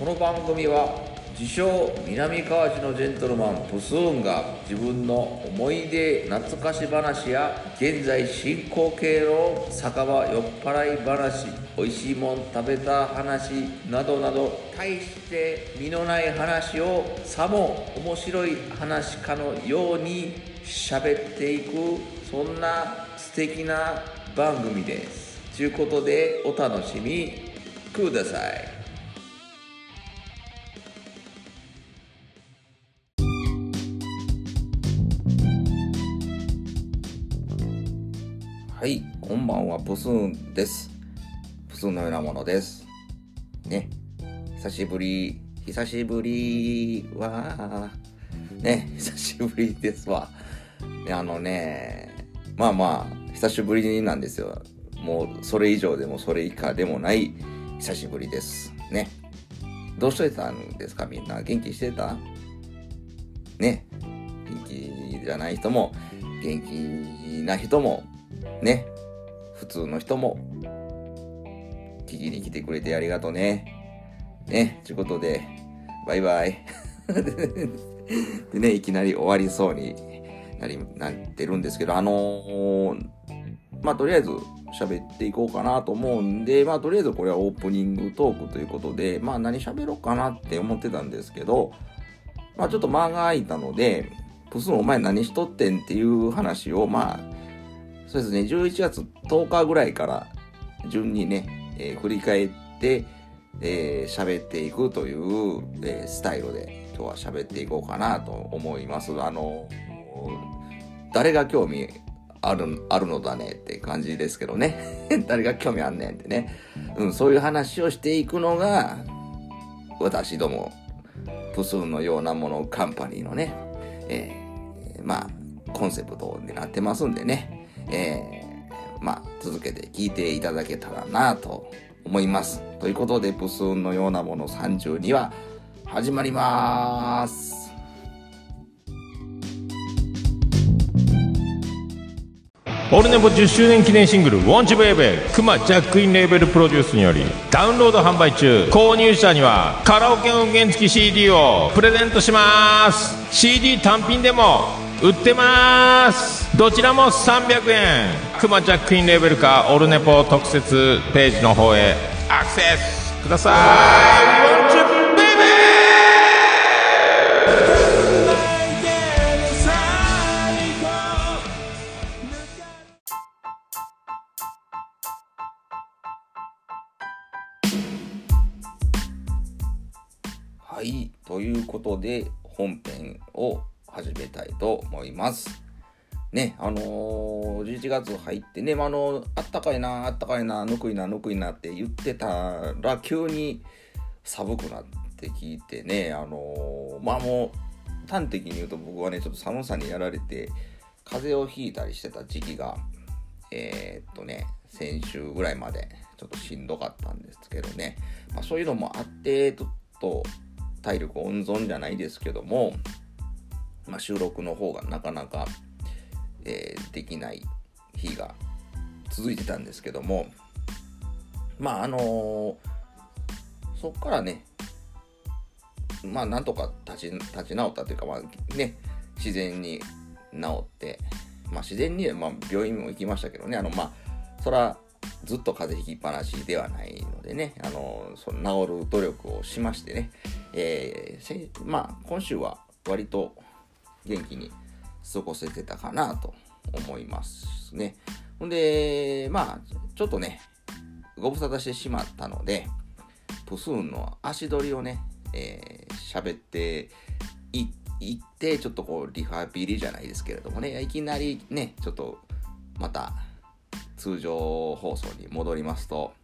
この番組は自称南河内のジェントルマンプスーンが自分の思い出懐かし話や現在進行形の酒場酔っ払い話美味しいもん食べた話などなど大して身のない話をさも面白い話かのように喋っていくそんな素敵な番組ですということでお楽しみくださいはい、こんばんは、プスーンです。プスーンのようなものです。ね、久しぶり、久しぶりは、ね、久しぶりですわ。ねあのね、まあまあ、久しぶりなんですよ。もう、それ以上でもそれ以下でもない、久しぶりです。ね。どうしといたんですか、みんな。元気してた？ね。元気じゃない人も、元気な人も、ね、普通の人も、聞きに来てくれてありがとうね。ね、ということで、バイバイ。でね、いきなり終わりそうになり、なってるんですけど、あのーまあ、とりあえず喋っていこうかなと思うんで、まあ、とりあえずこれはオープニングトークということで、まあ、何喋ろうかなって思ってたんですけど、まあ、ちょっと間が空いたので、プスンお前何しとってんっていう話を、まあ、そうですね、11月10日ぐらいから順にね、えー振り返って、えー喋っていくという、えースタイルで今日は喋っていこうかなと思います。あの、誰が興味ある、あるのだねって感じですけどね。誰が興味あんねんってね。うん、そういう話をしていくのが、私ども、プスンのようなものカンパニーのね、えーまあ、コンセプトになってますんでね。えーまあ、続けて聞いていただけたらなと思います。ということで、プスーンのようなもの32は始まります。オルネポ10周年記念シングル「ウォンチベイベー」クマジャックインレーベルプロデュースによりダウンロード販売中購入者にはカラオケ音源付き CD をプレゼントします CD 単品でも売ってますどちらも300円。クマジャックインレーベルかオルネポ特設ページの方へ。アクセスください。はい、ということで本編を始めたいと思います。ね、あのー、11月入ってね、まあ、あのあったかいな、あったかいな、ぬくいな、ぬくいなって言ってたら、急に寒くなってきてね、あのーまあもう、端的に言うと僕はね、ちょっと寒さにやられて、風邪をひいたりしてた時期が、えっとね、先週ぐらいまでちょっとしんどかったんですけどね、まあ、そういうのもあって、ちょっと体力温存じゃないですけども、まあ、収録の方がなかなか、えーできない日が続いてたんですけどもまああのーそっからねまあなんとか立ち立ち直ったというかまあね自然に治ってまあ自然にまあ病院も行きましたけどねあのまあそらずっと風邪ひきっぱなしではないのでね、あのその治る努力をしましてね、えーまあ、今週は割と元気に過ごせてたかなと思いますね。ほんで、まあ、ちょっとね、ご無沙汰してしまったので、プスーンの足取りをね、えー喋っていいって、ちょっとこう、リハビリじゃないですけれどもね、いきなりね、ちょっとまた通常放送に戻りますと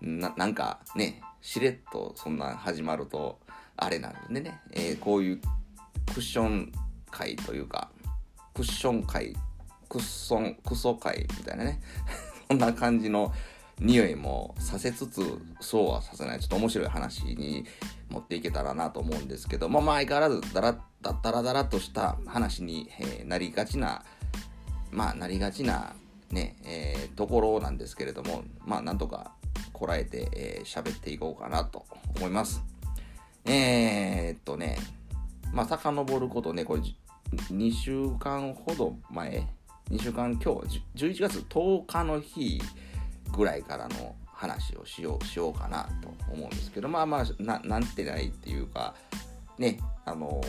ななんかねしれっとそんな始まるとあれなんでね、えーこういうクッション会というかクッション会クッソンクソ会みたいなね。そんな感じの匂いもさせつつそうはさせない。ちょっと面白い話に持っていけたらなと思うんですけど、まあ、まあ相変わらずだらだだらだらとした話に、えーなりがちなまあなりがちなね、えーところなんですけれども。まあなんとかこらえて喋、えーっていこうかなと思います。えー、っとね、まあ、遡ることね、これ、2週間ほど前、2週間今日、11月10日の日ぐらいからの話をしようしようかなと思うんですけど、まあまあ、ななんてないっていうか、ね、あの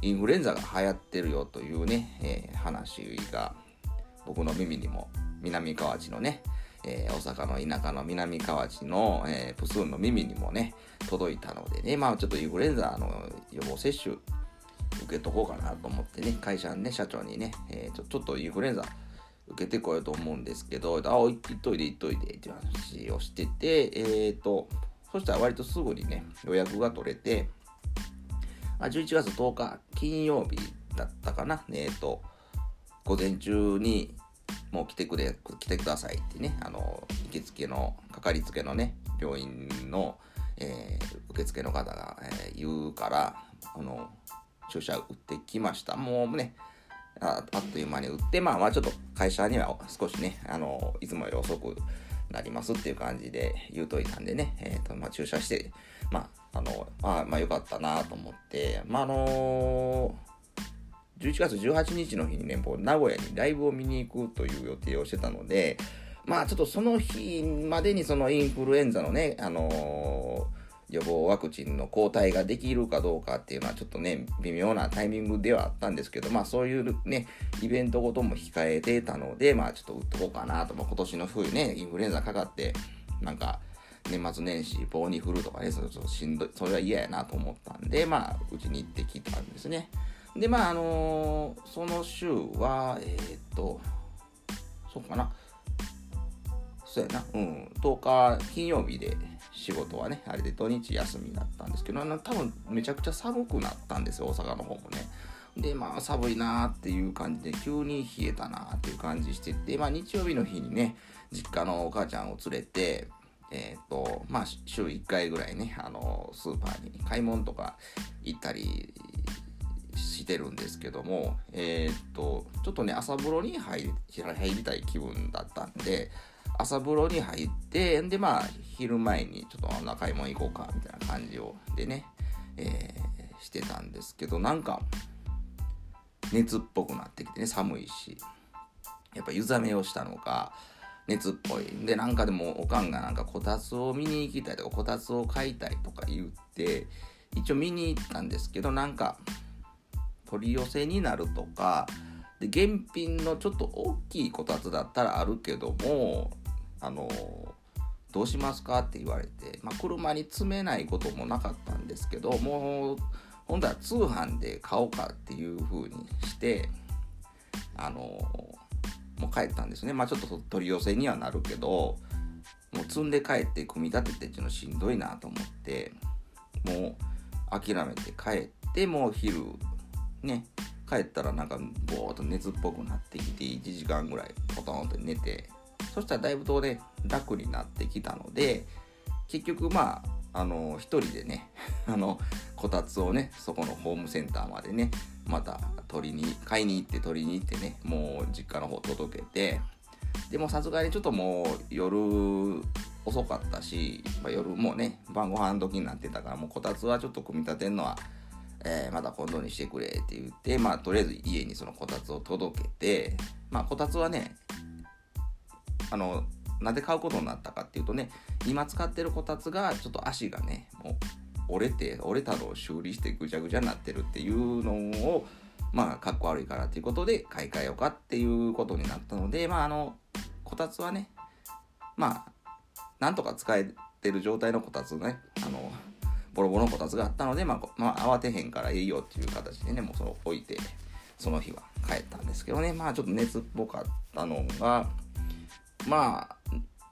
インフルエンザが流行ってるよというね、えー、話が僕の耳にも南河内のね、えー、大阪の田舎の南河内の、えー、プスーンの耳にもね、届いたのでね、まあちょっとインフルエンザの予防接種受けとこうかなと思ってね、会社のね、社長にね、えー、ちょちょっとインフルエンザ受けてこようと思うんですけど、あ、お行っといで行っといでっていう話をしてて、えっ、ー、と、そしたら割とすぐにね、予約が取れて、あ11月10日金曜日だったかな、えっ、ー、と、午前中にもう来てくれ、来てくださいってね、あの、受付の、かかりつけのね、病院の、えー、受付の方が、えー、言うから、あの、注射打ってきました。もうね、ああっという間に打って、まあまあちょっと会社には少しね、あの、いつもより遅くなりますっていう感じで言うといたんでね、えっ、ー、と、まあ注射して、まあ、あの、あまあよかったなと思って、まああのー、11月18日の日にね、もう名古屋にライブを見に行くという予定をしてたので、まあちょっとその日までにそのインフルエンザのね、あのー予防ワクチンの抗体ができるかどうかっていうのはちょっとね、微妙なタイミングではあったんですけど、まあそういうね、イベントごとも控えてたので、まあちょっと打っとこうかなと、まあ、今年の冬ね、インフルエンザかかって、なんか、年末年始棒に振るとかね、それちょっとしんどい、それは嫌やなと思ったんで、まあ、うちに行ってきたんですね。で、まあ、あのー、その週は、えー、っと、そうかな。そうやな、うん、10日金曜日で仕事はね、あれで土日休みだったんですけど、多分めちゃくちゃ寒くなったんですよ、大阪の方もね。で、まあ寒いなーっていう感じで、急に冷えたなーっていう感じしてて、まあ日曜日の日にね、実家のお母ちゃんを連れて、えっ、と、まあ週1回ぐらいね、あの、スーパーに買い物とか行ったりしてるんですけども、えっ、と、ちょっとね、朝風呂に入り入りたい気分だったんで、朝風呂に入って、で、まあ、昼前にちょっと中買い物行こうか、みたいな感じを、でね、えー、してたんですけど、なんか、熱っぽくなってきてね、寒いし、やっぱ湯冷めをしたのか、熱っぽい。で、なんかでも、おかんがなんかこたつを見に行きたいとか、こたつを買いたいとか言って、一応見に行ったんですけど、なんか、取り寄せになるとか、で、現品のちょっと大きいこたつだったらあるけども、あのどうしますかって言われて、まあ、車に積めないこともなかったんですけどもう今度は通販で買おうかっていう風にしてあのもう帰ったんですね。まあちょっと取り寄せにはなるけどもう積んで帰って組み立ててっていうのしんどいなと思ってもう諦めて帰ってもう昼ね帰ったらなんかぼーっと熱っぽくなってきて1時間ぐらいポトンって寝てそしたらだいぶとね楽になってきたので結局まああの一人でね あのこたつをねそこのホームセンターまでねまた取りに買いに行って取りに行ってねもう実家の方届けてでもさすがにちょっともう夜遅かったし、まあ、夜もうね晩ご飯時になってたからもうこたつはちょっと組み立てるのは、えー、また今度にしてくれって言ってまあとりあえず家にそのこたつを届けてまあこたつはねあのなんで買うことになったかっていうとね今使ってるこたつがちょっと足がねもう折れて折れたのを修理してぐちゃぐちゃになってるっていうのをまあかっこ悪いからっていうことで買い替えようかっていうことになったのでまああのこたつはねまあなんとか使えてる状態のこたつねあのボロボロのこたつがあったので、まあ、まあ、慌てへんからいいよっていう形でねもうその置いてその日は帰ったんですけどね。まあちょっと熱っぽかったのがまあ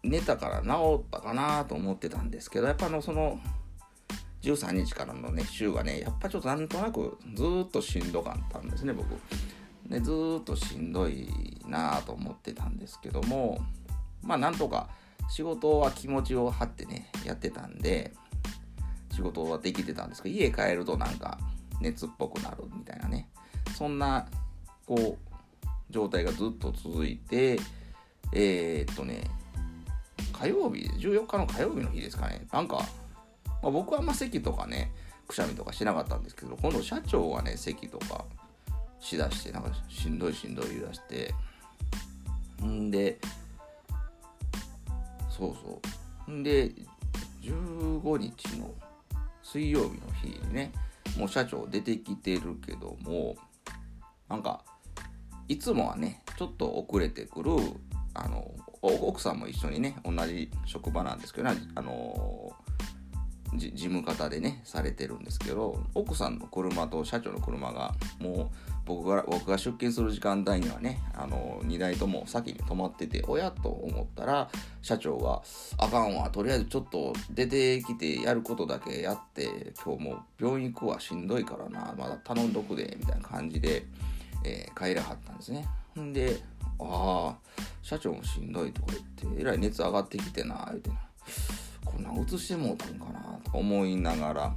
寝たから治ったかなと思ってたんですけどやっぱあのその13日からのね週がねやっぱちょっとなんとなくずっとしんどかったんですね僕。でずっとしんどいなと思ってたんですけどもまあなんとか仕事は気持ちを張ってねやってたんで仕事はできてたんですけど家帰るとなんか熱っぽくなるみたいなねそんなこう状態がずっと続いてえー、っとね、火曜日、14日の火曜日の日ですかね。なんか、まあ、僕はまあ席とかね、くしゃみとかしなかったんですけど今度社長はね咳とかしだしてなんかしんどいしんどい言い出してんでそうそうんで15日の水曜日の日にねもう社長出てきてるけどもなんかいつもはねちょっと遅れてくるあの奥さんも一緒にね同じ職場なんですけどねあの事務方でねされてるんですけど奥さんの車と社長の車がもう僕が僕が出勤する時間帯にはねあの2台とも先に止まってておやと思ったら社長が「あかんわとりあえずちょっと出てきてやることだけやって今日もう病院行くわしんどいからなまだ頼んどくで」みたいな感じで、えー、帰らはったんですね。んで「ああ社長もしんどい」とか言って「えらい熱上がってきてな」言うてな。こんなん移してもうたんかなと思いながら。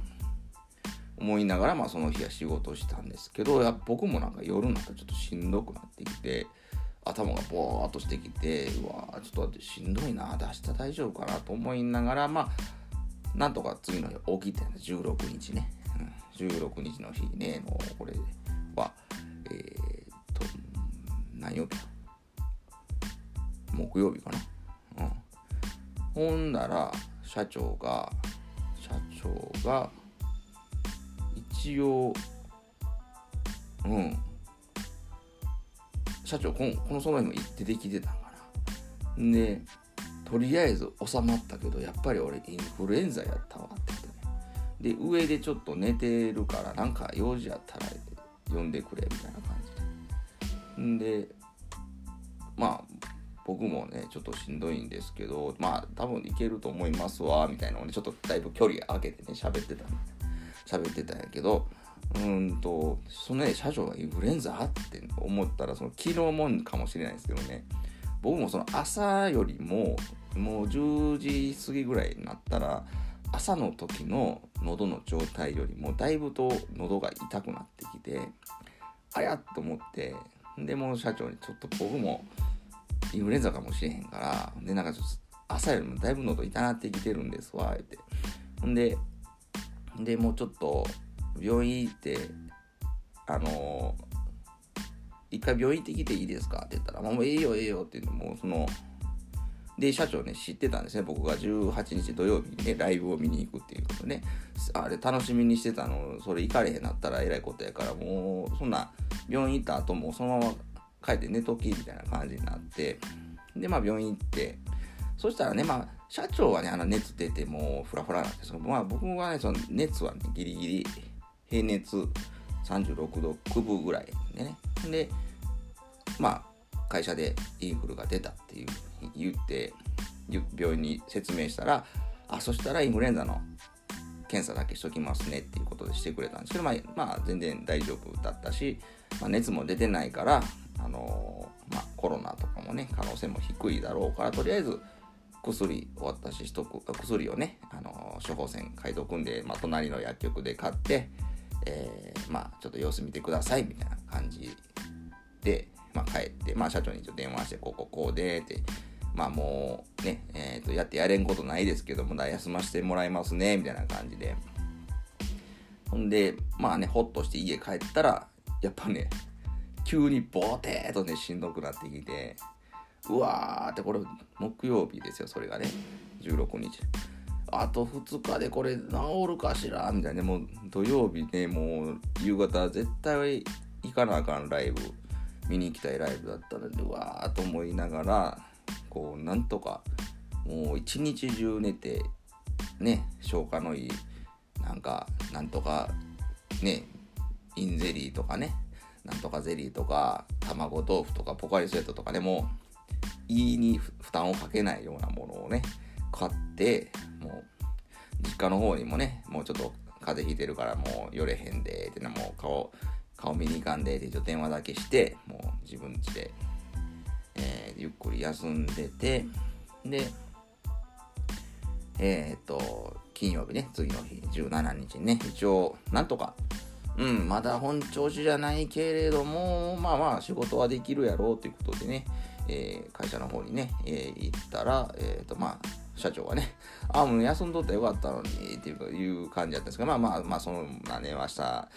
思いながら、まあ、その日は仕事したんですけどや僕もなんか夜になったらちょっとしんどくなってきて頭がボーっとしてきてうわちょっと待ってしんどいな明日大丈夫かなと思いながらまあなんとか次の日起きてん16日ね、うん、16日の日ねのこれはえー、っと何曜日か木曜日かな。うん。ほんなら社長が社長が一応うん。社長このこのその日も出てできてたんかな。でとりあえず収まったけどやっぱり俺インフルエンザやったわって言ってね。で上でちょっと寝てるからなんか用事やったら呼んでくれみたいな感じ。んでまあ僕もねちょっとしんどいんですけどまあ多分いけると思いますわみたいなのをねちょっとだいぶ距離空けてね喋ってた喋ってたんやけどうんとそのね社長がインフルエンザって思ったらその昨日もんかもしれないですけどね僕もその朝よりももう10時過ぎぐらいになったら朝の時の喉の状態よりもだいぶと喉が痛くなってきてあやっと思ってでもう社長にちょっと僕もインフルエンザかもしれへんから、で、なんかちょっと朝よりもだいぶ喉痛なってきてるんですわ、って。ほんで、で、もうちょっと病院行って、あのー、一回病院行ってきていいですか？って言ったら、もうええよええよって言うのも、その、で、社長ね、知ってたんですね。僕が18日土曜日にね、ライブを見に行くっていうことね。あれ、楽しみにしてたの、それ行かれへんなったらえらいことやから、もう、そんな、病院行った後もそのまま帰って寝ときみたいな感じになってでまあ病院行ってそしたらねまあ社長はねあの熱出てもうフラフラなんですけど、まあ、僕はねその熱はねギリギリ平熱36度9分ぐらいでねでまあ会社でインフルが出たっていう言って病院に説明したらあそしたらインフルエンザの検査だけしときますねっていうことでしてくれたんですけど、まあ、まあ、全然大丈夫だったし、まあ、熱も出てないからあのまあ、コロナとかもね可能性も低いだろうからとりあえず薬終わったしとく薬をね、あの処方箋書いておくんで、まあ、隣の薬局で買って、えー、まあ、ちょっと様子見てくださいみたいな感じで、まあ、帰って、まあ、社長にちょっと電話してこうこうこうでってまあもうね、えー、とやってやれんことないですけどもだ休ませてもらいますねみたいな感じで。ほんでまあねほっとして家帰ったらやっぱね急にボーテーとねしんどくなってきてうわーってこれ木曜日ですよそれがね。16日。あと2日でこれ治るかしらみたいな。もう土曜日ねもう夕方絶対行かなあかんライブ。見に行きたいライブだったのでうわーと思いながらこうなんとかもう一日中寝てね消化のいいなんかなんとかねインゼリーとかねなんとかゼリーとか卵豆腐とかポカリスエットとかでも胃に負担をかけないようなものをね買ってもう実家の方にもねもうちょっと風邪ひいてるからもう寄れへんでってなもう顔顔見に行かんでってちょっと電話だけしてもう自分家で、えー、ゆっくり休んでてでえー、っと金曜日ね次の日17日にね一応なんとかうん、まだ本調子じゃないけれども、まあまあ仕事はできるやろうということでね、えー、会社の方にね、え、行ったら、えーとまあ、社長はね、あもう休んどったらよかったのにっていう感じだったんですけど、まあまあ、まあ、その、まあね、明日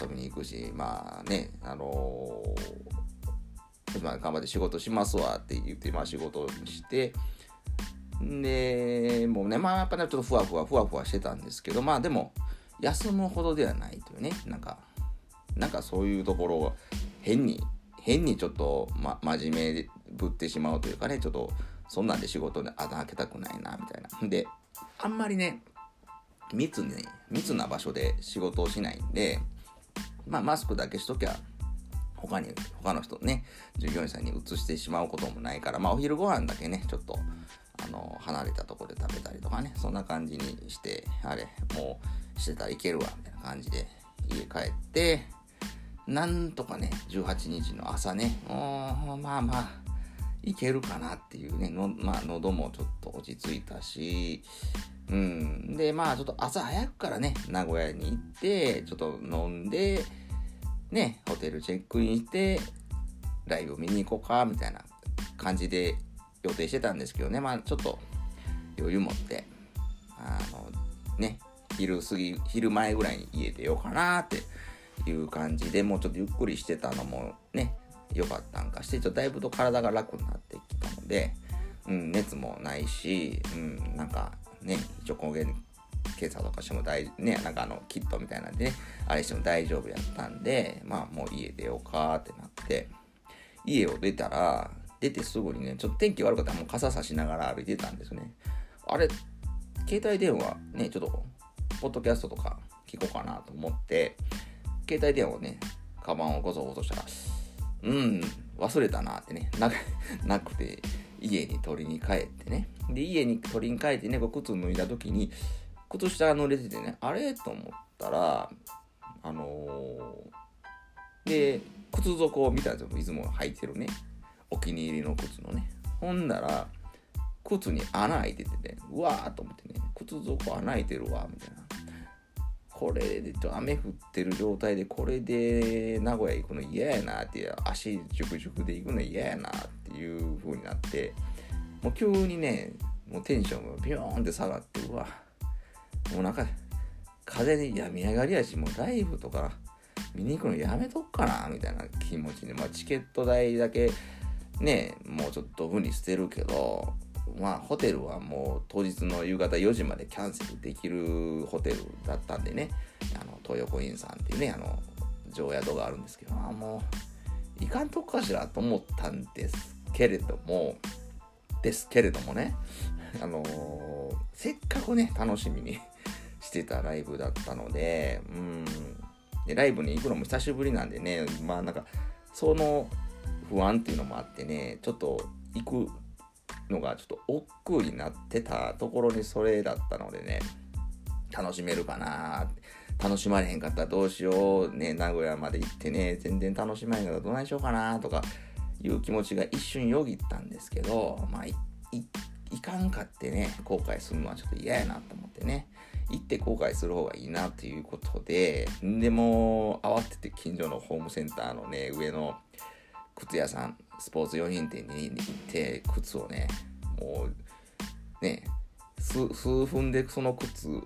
遊びに行くし、まあね、あのー、まあ、頑張って仕事しますわって言って、まあ仕事して、で、もうね、まあやっぱね、ちょっとふわふわふわふわしてたんですけど、まあでも、休むほどではないというね、なんか、なんかそういうところを変に、変にちょっと、ま、真面目ぶってしまうというかね、ちょっと、そんなんで仕事で穴開けたくないな、みたいな。で、あんまりね、密ね、密な場所で仕事をしないんで、まあ、マスクだけしときゃ、他に、他の人ね、従業員さんに移してしまうこともないから、まあ、お昼ご飯だけね、ちょっと、あの、離れたところで食べたりとかね、そんな感じにして、あれ、もうしてたらいけるわ、みたいな感じで、家帰って、なんとかね、18日の朝ね、まあまあ、いけるかなっていうね、のまあ、喉もちょっと落ち着いたし、うん。で、まあ、ちょっと朝早くからね、名古屋に行って、ちょっと飲んで、ね、ホテルチェックインして、ライブ見に行こうか、みたいな感じで予定してたんですけどね、まあ、ちょっと余裕持って、あの、ね、昼過ぎ、昼前ぐらいに家出ようかなっていう感じでもうちょっとゆっくりしてたのもね、良かったんかして、ちょっとだいぶと体が楽になってきたので、うん、熱もないし、うん、なんかね、一応抗原検査とかしても大、ね、なんかあの、キットみたいなんでね、あれしても大丈夫やったんで、まあもう家出ようかってなって、家を出たら、出てすぐにね、ちょっと天気悪かったらもう傘差しながら歩いてたんですね。あれ、携帯電話ね、ちょっと、ポッドキャストとか聞こうかなと思って、携帯電話をね、カバンをごそごそしたら、うん、忘れたなってね、な なくて、家に取りに帰ってね。で、家に取りに帰ってね、靴脱いだ時に、靴下が濡れててね、あれと思ったら、あのー、で、靴底を見たんですよ。いつも履いてるね。お気に入りの靴のね。ほんなら、靴に穴開いててね、うわーと思ってね、靴底穴開いてるわ、みたいな。これでちょ雨降ってる状態でこれで名古屋行くの嫌やなって足ジュクジュクで行くの嫌やなっていう風になってもう急にねもうテンションがビヨーンって下がってうわもうなんか風で病み上がりやしもうライブとか見に行くのやめとくかなみたいな気持ちでまあチケット代だけねもうちょっとふに捨てるけどまあホテルはもう当日の夕方4時までキャンセルできるホテルだったんでねあの東横インさんっていうねあの常宿があるんですけどまあもういかんとこかしらと思ったんですけれどもですけれどもねあのー、せっかくね楽しみにしてたライブだったのでうん。でライブに行くのも久しぶりなんでねまあなんかその不安っていうのもあってねちょっと行くのがちょっと億劫になってたところにそれだったのでね、楽しめるかな楽しまれへんかったらどうしよう、ね、名古屋まで行ってね、全然楽しまれへんかったらどないしようかなとかいう気持ちが一瞬よぎったんですけど、まあ、い、い、いかんかってね、後悔するのはちょっと嫌やなと思ってね、行って後悔する方がいいなということで、でも、慌てて近所のホームセンターのね、上の靴屋さん、スポーツ用品店に行って靴をねもうね数分でその靴、ね、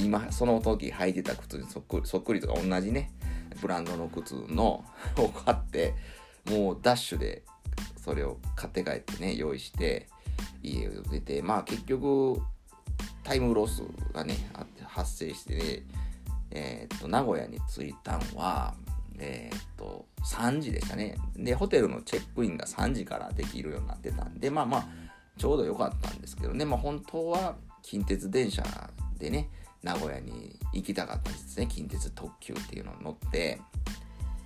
今その時履いてた靴にそっくりそっくりとか同じねブランドの靴の を買ってもうダッシュでそれを買って帰ってね用意して家を出てまあ結局タイムロスがね発生してねえー、っと名古屋に着いたんはえー、っと、3時でしたね。で、ホテルのチェックインが3時からできるようになってたんで、まあまあ、ちょうど良かったんですけどね、まあ本当は近鉄電車でね、名古屋に行きたかったんですね。近鉄特急っていうのを乗って、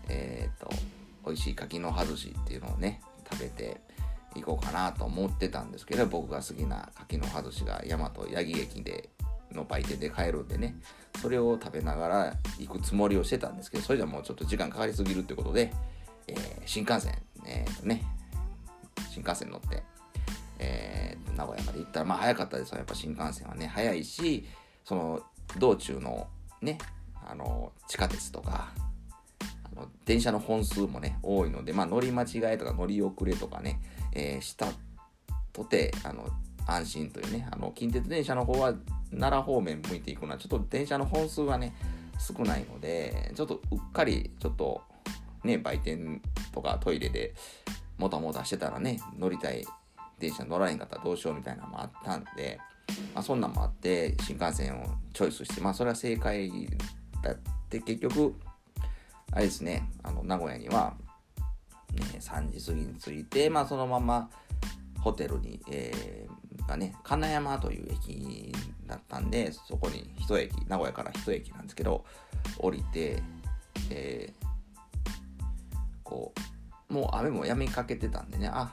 えー、っと、美味しい柿の葉寿司っていうのをね、食べて行こうかなと思ってたんですけど、僕が好きな柿の葉寿司が大和八木駅での売店で買えるんでね、それを食べながら行くつもりをしてたんですけど、それじゃもうちょっと時間かかりすぎるってことで、えー、新幹線、えー、とね、新幹線乗って、えー、名古屋まで行ったら、まあ早かったですやっぱ新幹線はね、早いし、その道中のね、あの、地下鉄とか、電車の本数もね、多いので、まあ乗り間違えとか乗り遅れとかね、えー、したとて、あの、安心というねあの近鉄電車の方は奈良方面向いていくのはちょっと電車の本数がね少ないのでちょっとうっかりちょっとね売店とかトイレでもたもたしてたらね乗りたい電車乗らへんかったらどうしようみたいなのもあったんで、まあ、そんなんもあって新幹線をチョイスしてまあそれは正解だって結局あれですねあの名古屋には、ね、3時過ぎに着いてまあそのままホテルに、えー、がね金山という駅だったんでそこに一駅名古屋から一駅なんですけど降りて、えー、こうもう雨もやみかけてたんでねあ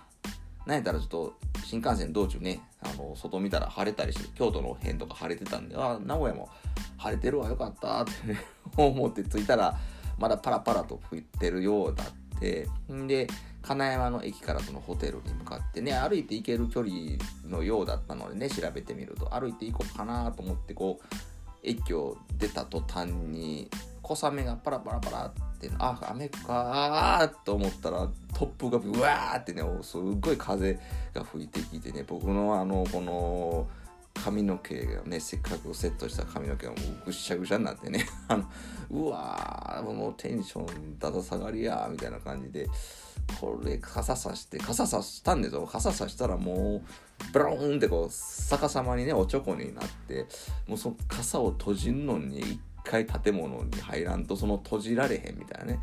なんやったらちょっと新幹線道中ねあの外見たら晴れたりして京都の辺とか晴れてたんであ名古屋も晴れてるわよかったってね 思って着いたらまだパラパラと吹いてるようだって。で金山の駅からそのホテルに向かってね歩いて行ける距離のようだったのでね調べてみると歩いて行こうかなと思ってこう駅を出た途端に小雨がパラパラパラってあ雨かーと思ったら突風がブワーってねすっごい風が吹いてきてね僕のあのこの髪の毛がねせっかくセットした髪の毛がぐしゃぐしゃになってね。あのうわーもうテンションだだ下がりやみたいな感じでこれ傘さして傘さしたんですよ。傘さしたらもうブローンってこう逆さまにねおちょこになってもうその傘を閉じんのに一回建物に入らんとその閉じられへんみたいなね。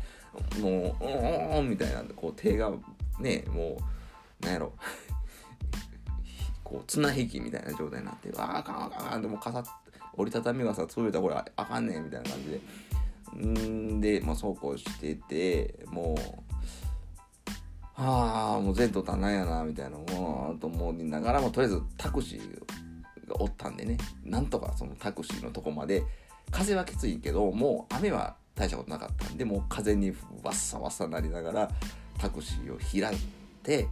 もう「うんうん」みたいなんでこう手がねもうなんやろ。こう綱引きみたいな状態になって「ああかんあかんあかん」でも傘折りたたみ傘潰れたこれあかんねんみたいな感じで。んで、まあ、そうこうしててもうああもう前途多難やなみたいなもうと思いながらもとりあえずタクシーがおったんでね。なんとかそのタクシーのとこまで。風はきついけどもう雨は大したことなかったんでもう風にわっさわっさなりながらタクシーを開いて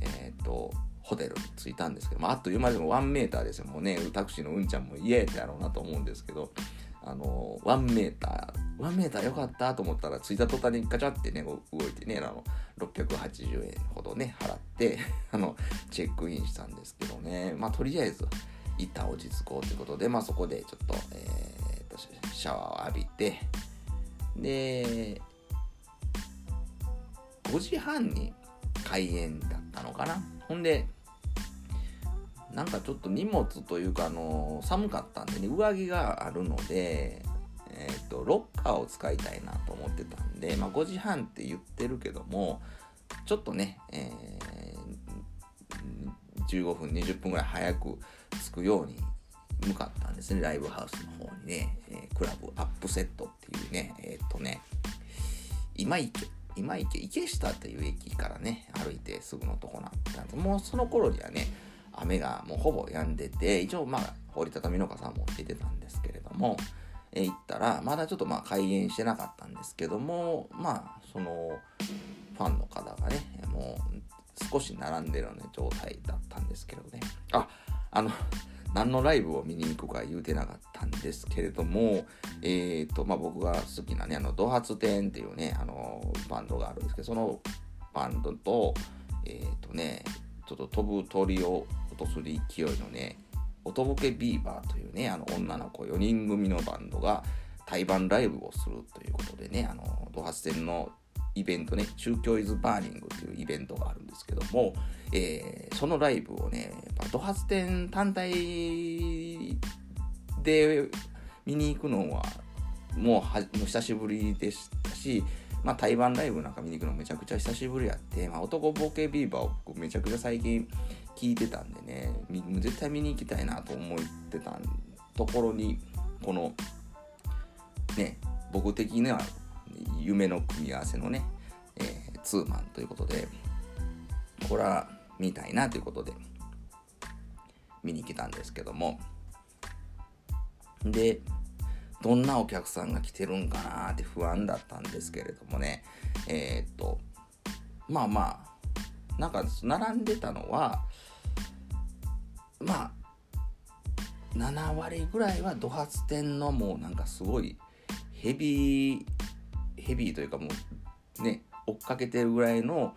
えっ、とホテル着いたんですけど、まあ、あっという間でも1メーターですよ。もうねタクシーのうんちゃんもイエーってやろうなと思うんですけどあの1メーター1メーターよかったと思ったら着いた途端にガチャってね動いてねあの680円ほどね払って あのチェックインしたんですけどね。まあとりあえず一旦落ち着こうということでまあそこでちょっと,、えー、とシャワーを浴びてで5時半に開園だったのかな。ほんでなんかちょっと荷物というかあの寒かったんでね上着があるのでえーと、ロッカーを使いたいなと思ってたんで、まあ、5時半って言ってるけどもちょっとね、えー、15分20分ぐらい早く着くように向かったんですねライブハウスの方にね、えー、クラブアップセットっていうねえっ、ー、とね今池今池池下っていう駅からね歩いてすぐのとこなんでもうその頃にはね雨がもうほぼ止んでて一応まあ折りたたみの傘も出てたんですけれどもえ行ったらまだちょっとまあ開園してなかったんですけどもまあそのファンの方がねもう少し並んでるような状態だったんですけどね。ああの何のライブを見に行くか言うてなかったんですけれども、えーとまあ、僕が好きなねあのドハツテンっていうねあのバンドがあるんですけどそのバンドとえっ、ー、とねちょっと飛ぶ鳥を落とす勢いのね音ボケビーバーというね、あの女の子4人組のバンドが対バンライブをするということでね、あの、ドハツ戦のイベントね、中京イズバーニングというイベントがあるんですけども、えー、そのライブをね、ドハツ店単体で見に行くのはもうはもう久しぶりでしたし、まあ、対バンライブなんか見に行くのめちゃくちゃ久しぶりやって、まあ、男ボケビーバーを僕めちゃくちゃ最近聞いてたんでね絶対見に行きたいなと思ってたところにこのね僕的には夢の組み合わせのね、えー、ツーマンということでこれは見たいなということで見に来たんですけども。でどんなお客さんが来てるんかなって不安だったんですけれどもね。えー、っとまあまあなんか並んでたのはまあ7割ぐらいはド発店のもうなんかすごいヘビーヘビーというかもうね追っかけてるぐらいの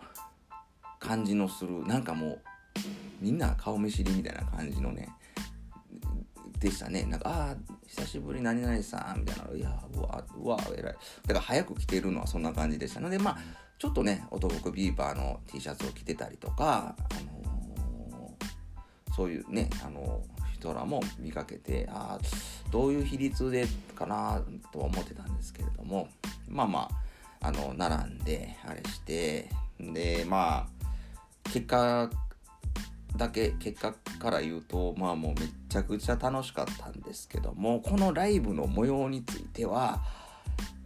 感じのするなんかもうみんな顔見知りみたいな感じのねでしたね。なんか「ああ久しぶり何々さん」みたいな「いやうわうわ偉い」だから早く来てるのはそんな感じでしたのでまあちょっとね男服ビーバーの T シャツを着てたりとか、あの、そういうねあの人らも見かけてあどういう比率でかなとは思ってたんですけれどもまあまああの並んであれしてでまあ結果だけ結果から言うとまあもうめちゃくちゃ楽しかったんですけどもこのライブの模様については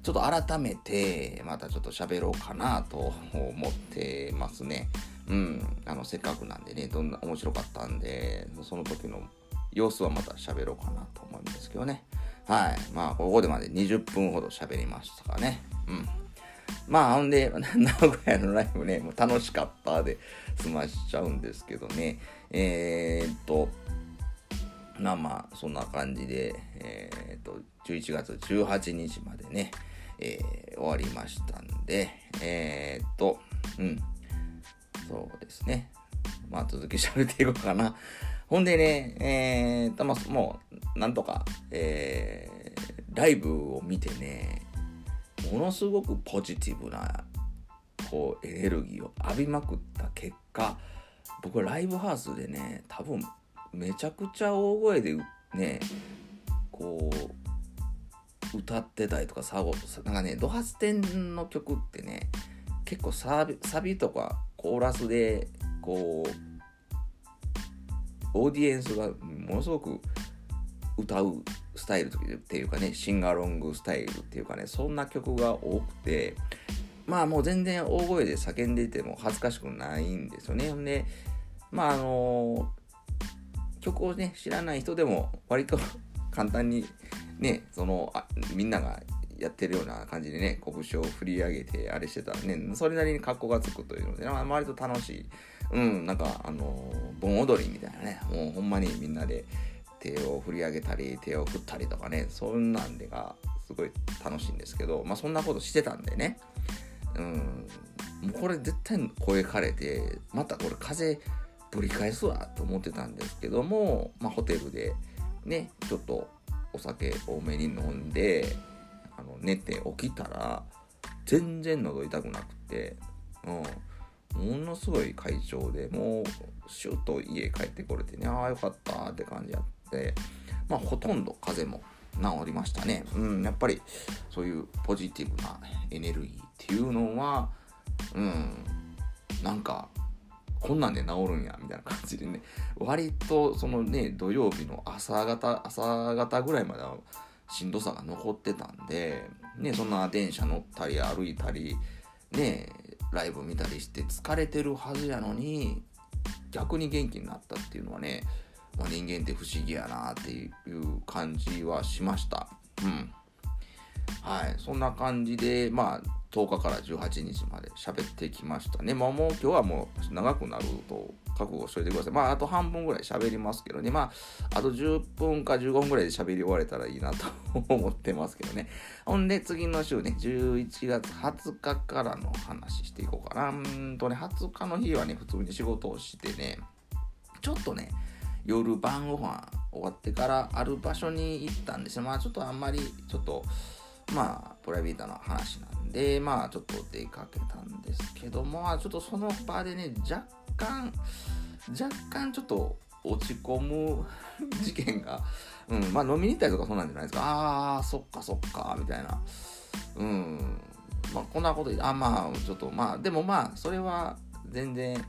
ちょっと改めてまたちょっと喋ろうかなと思ってますね。うん、あのせっかくなんでねどんな面白かったんでその時の様子はまた喋ろうかなと思うんですけどね。はい。まあ、ここでまで20分ほど喋りましたかね。うん。まあ、ほんで、名古屋のライブね、もう楽しかったで済ましちゃうんですけどね。えー、っと、まあまあ、そんな感じで、えー、っと、11月18日までね、えー、終わりましたんで、え、っと、うん、そうですね。まあ、続き喋っていこうかな。ほんでね、えー、と、まあ、もう、なんとか、えー、ライブを見てね、ものすごくポジティブな、こう、エネルギーを浴びまくった結果、僕はライブハウスでね、多分、めちゃくちゃ大声でね、こう、歌ってたりとか、サゴ、なんかね、ドハステンの曲ってね、結構サビサビとかコーラスで、こう、オーディエンスがものすごく歌うスタイルっていうかねシンガーロングスタイルっていうかねそんな曲が多くてまあもう全然大声で叫んでても恥ずかしくないんですよね。ほんでまああの曲をね知らない人でも割と簡単にねそのあみんながやってるような感じでね拳を振り上げてあれしてた。らねそれなりに格好がつくというので、まあ、割と楽しい。うんなんかあの盆踊りみたいなねもうほんまにみんなで手を振り上げたり手を振ったりとかねそんなんでがすごい楽しいんですけどまあそんなことしてたんでね。うんもうこれ絶対声枯れてまたこれ風ぶり返すわと思ってたんですけども、まあ、ホテルでねちょっとお酒多めに飲んであの寝て起きたら全然喉痛くなくて、うん、ものすごい快調でもうシュッと家帰ってこれてねああよかったって感じやってまあほとんど風邪も治りましたね。うんやっぱりそういうポジティブなエネルギーっていうのはうんなんかこんなんで治るんやみたいな感じでね。割とそのね土曜日の朝方朝方ぐらいまではしんどさが残ってたんでねそんな電車乗ったり歩いたりねライブ見たりして疲れてるはずやのに逆に元気になったっていうのはね、まあ、人間って不思議やなっていう感じはしました。うん。はい、そんな感じで、まあ、10日から18日まで喋ってきましたね。まあ、もう今日はもう長くなると覚悟しといてください。まあ、あと半分ぐらい喋りますけどね。まあ、あと10分か15分ぐらいで喋り終われたらいいなと 思ってますけどね。ほんで、次の週ね、11月20日からの話していこうかな。うんとね、20日の日はね、普通に仕事をしてね、ちょっとね、夜晩ご飯終わってからある場所に行ったんですよ。まあ、ちょっとあんまり、ちょっと、まあ、プライベートな話なんで、まあ、ちょっと出かけたんですけども、ちょっとその場でね、若干、若干ちょっと落ち込む 事件が、うん、まあ飲みに行ったりとかそうなんじゃないですか。ああ、そっかそっか、みたいな。うん。まあこんなことあ、まあちょっと、まあでもまあそれは全然、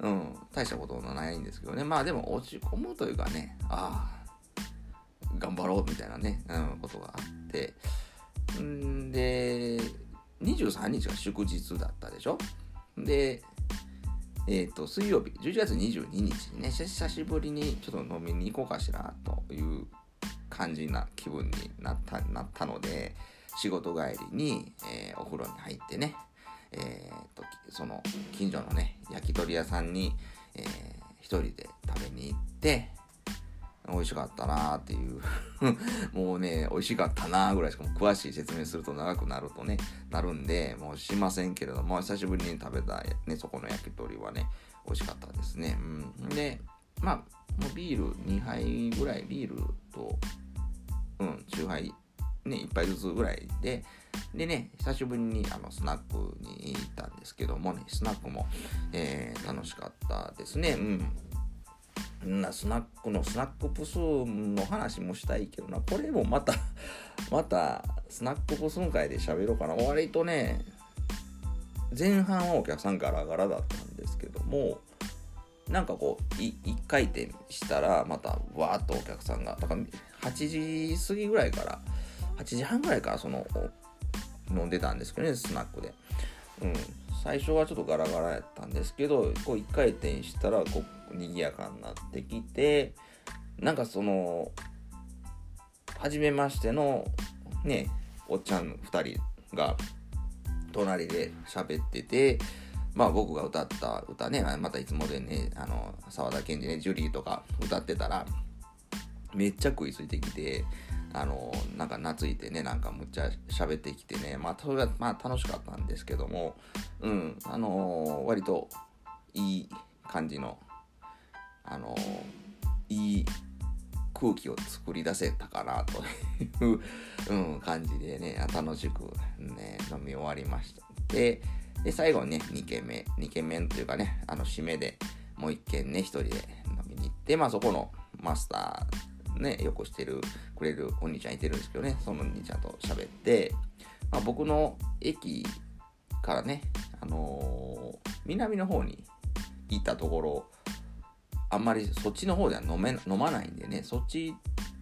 うん、大したことのないんですけどね。まあでも落ち込むというかね、ああ、頑張ろうみたいなね、うん、ことがあって。んで、23日が祝日だったでしょ？で、えっ、ー、と、水曜日、11月22日にね、久しぶりにちょっと飲みに行こうかしらという感じな気分になったなったので、仕事帰りに、えー、お風呂に入ってね、えーと、その近所のね、焼き鳥屋さんに、えー、一人で食べに行って、美味しかったなーっていう もうね、美味しかったなーぐらいしかも詳しい説明すると長くなるとね、なるんで、もうしませんけれども、久しぶりに食べた、ね、そこの焼き鳥はね、美味しかったですね。うん、で、まあ、もうビール2杯ぐらい、ビールと、うん、酎ハイ、ね、1杯ずつぐらいで、でね、久しぶりにあのスナックに行ったんですけどもね、スナックも、えー、楽しかったですね。うん。なスナックのスナックプスの話もしたいけどな、これもまた またスナックプスン会で喋ろうかな。割とね、前半はお客さんガラガラだったんですけども、なんかこう、一回転したら、またわーっとお客さんが、だから8時過ぎぐらいから、8時半ぐらいからその飲んでたんですけどね、スナックで。うん。最初はちょっとガラガラやったんですけど、こう一回転したら、こう、賑やかになってきて、なんかその、初めましての、ね、おっちゃん2人が、隣で喋ってて、まあ僕が歌った歌ね、またいつもでね、あの、沢田研二ね、ジュリーとか歌ってたら、めっちゃ食いついてきて、あのなんか懐いてねなんかむっちゃ喋ってきてねまあそれがまあ楽しかったんですけどもうんあの割といい感じのあのいい空気を作り出せたかなという、うん、感じでね楽しくね飲み終わりましたで最後にね2軒目2軒目というかねあの締めでもう1軒ね1人で飲みに行ってまあそこのマスターねよくしてるくれるお兄ちゃんいてるんですけどねそのお兄ちゃんと喋って、まあ、僕の駅からね、あのー、南の方に行ったところあんまりそっちの方では飲め飲まないんでねそっち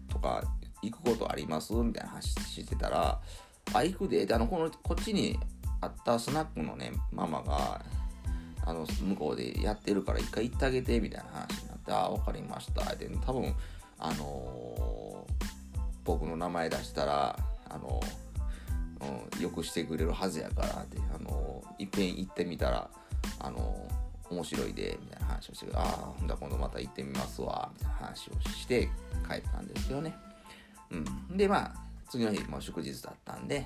とか行くことありますみたいな話してたらあ行くでであのこのこっちにあったスナックのねママがあの向こうでやってるから一回行ってあげてみたいな話になって「ああ分かりました」で多分あのー、僕の名前出したらあのー、うん、よくしてくれるはずやからってあのー、いっぺん行ってみたらあの面白いでみたいな話をしてああほんだ今度また行ってみますわみたいな話をして帰ったんですよね。うん、でまあ次の日も祝日だったんで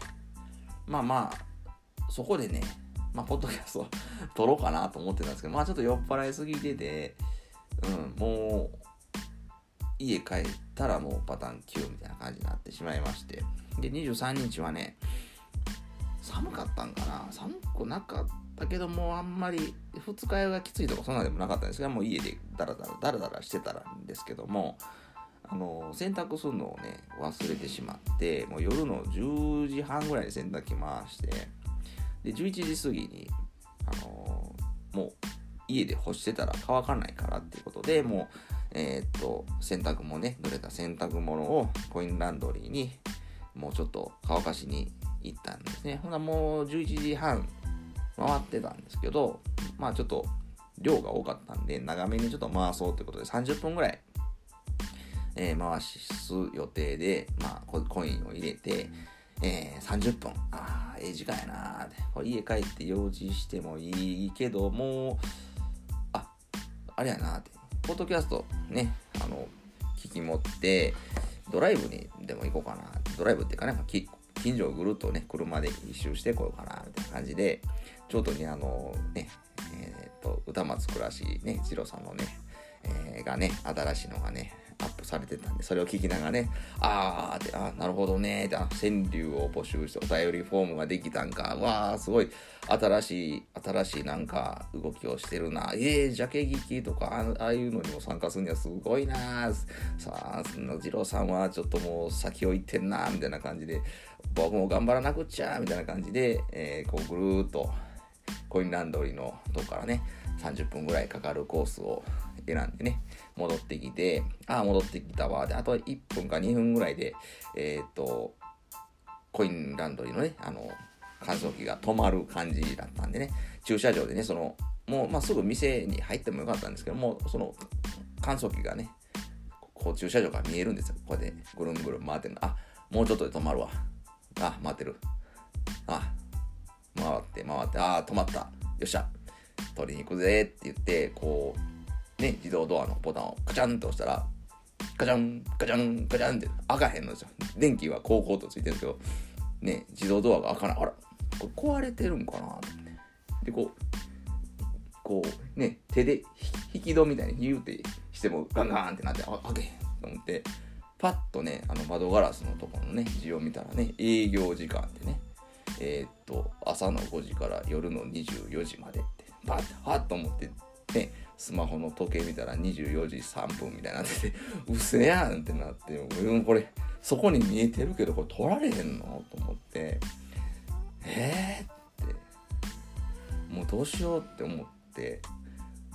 まあまあそこでねまあ、ポッドキャスト 撮ろうかなと思ってたんですけど、まあ、ちょっと酔っ払いすぎてて、うん、もう、家帰ったらもうパターン9みたいな感じになってしまいまして。で23日はね寒かったんかな。寒くなかったけどもあんまり二日酔いがきついとかそんなでもなかったんですがもう家でダラダラダラダラしてたらんですけどもあの洗濯するのをね忘れてしまってもう夜の10時半ぐらいに洗濯機回してで11時過ぎにあのもう家で干してたら乾かないからっていうことでもうえ、っと、洗濯もね、濡れた洗濯物をコインランドリーにもうちょっと乾かしに行ったんですね。ほなもう11時半回ってたんですけど、まあちょっと量が多かったんで、長めにちょっと回そうということで30分ぐらい、えー、回す予定で、まあコインを入れて、えー、30分。ああ、ええ時間やなーって。これ家帰って用事してもいいけど、も、あ、あれやなって。ポッドキャストね、あの、聞き持って、ドライブにでも行こうかな。ドライブっていうかね、ま近所をぐるっとね、車で一周してこようかな、みたいな感じで、ちょうどね、あのね、えっ、と、歌松倉しね、次郎さんのね、えー、がね、新しいのがね、アップされてたんで、それを聞きながらね、あーって、あなるほどね、で、川柳を募集してお便りフォームができたんか、わー、すごい、新しい、新しいなんか動きをしてるな、えー、ジャケ劇とか、ああいうのにも参加するにはすごいなさあ、その次郎さんはちょっともう先を行ってんな、みたいな感じで、僕も頑張らなくっちゃ、みたいな感じで、えー、こうぐるーっと、コインランドリーのとこからね、30分ぐらいかかるコースを選んでね、戻ってきて、ああ、戻ってきたわ。で、あと1分か2分ぐらいで、えっ、と、コインランドリーのね、あの、乾燥機が止まる感じだったんでね、駐車場でね、その、もう、まあ、すぐ店に入ってもよかったんですけども、その、乾燥機がね、こう駐車場が見えるんですよ。こうやってぐるんぐるん回ってるの。あ、もうちょっとで止まるわ。あ、回ってる。あ、回って回って、ああ、止まった。よっしゃ。取りに行くぜって言って、こう、ね、自動ドアのボタンをカチャンと押したら、ガチャン、ガチャン、ガチャンって開かへんのですよ。電気はこうこうとついてるけど、ね、自動ドアが開かない。あら、これ壊れてるんかなって。で、こう、こうね手で引き戸みたいにヒューってしてもガンガンってなってあ開けへんと思ってパッとねあの窓ガラスのところのね字を見たらね営業時間でねえー、と朝の5時から夜の24時までってバッてはっと思ってねスマホの時計見たら24時3分みたいになってて うせやんってなってこれそこに見えてるけどこれ取られへんのと思ってえー、ってもうどうしようって思って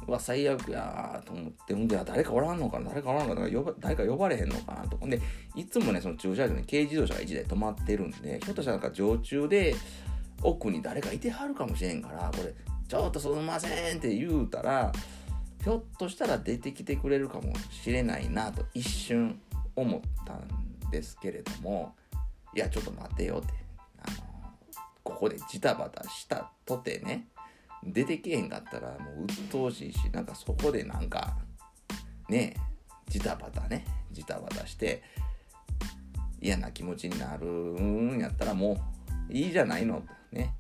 うわ最悪やと思ってほんで誰かおらんのかな誰かおらんのかな誰か呼ばれへんのかなとかでいつもねその駐車場に軽自動車が1台止まってるんでひょっとしたらなんか常駐で奥に誰かいてはるかもしれんからこれちょっとすみませんって言うたらひょっとしたら出てきてくれるかもしれないなと一瞬思ったんですけれどもいやちょっと待てよって。あのここでジタバタしたとてね出てけへんかったらもう鬱陶しいしなんかそこでなんかねジタバタねジタバタして嫌な気持ちになるんやったらもういいじゃないのね。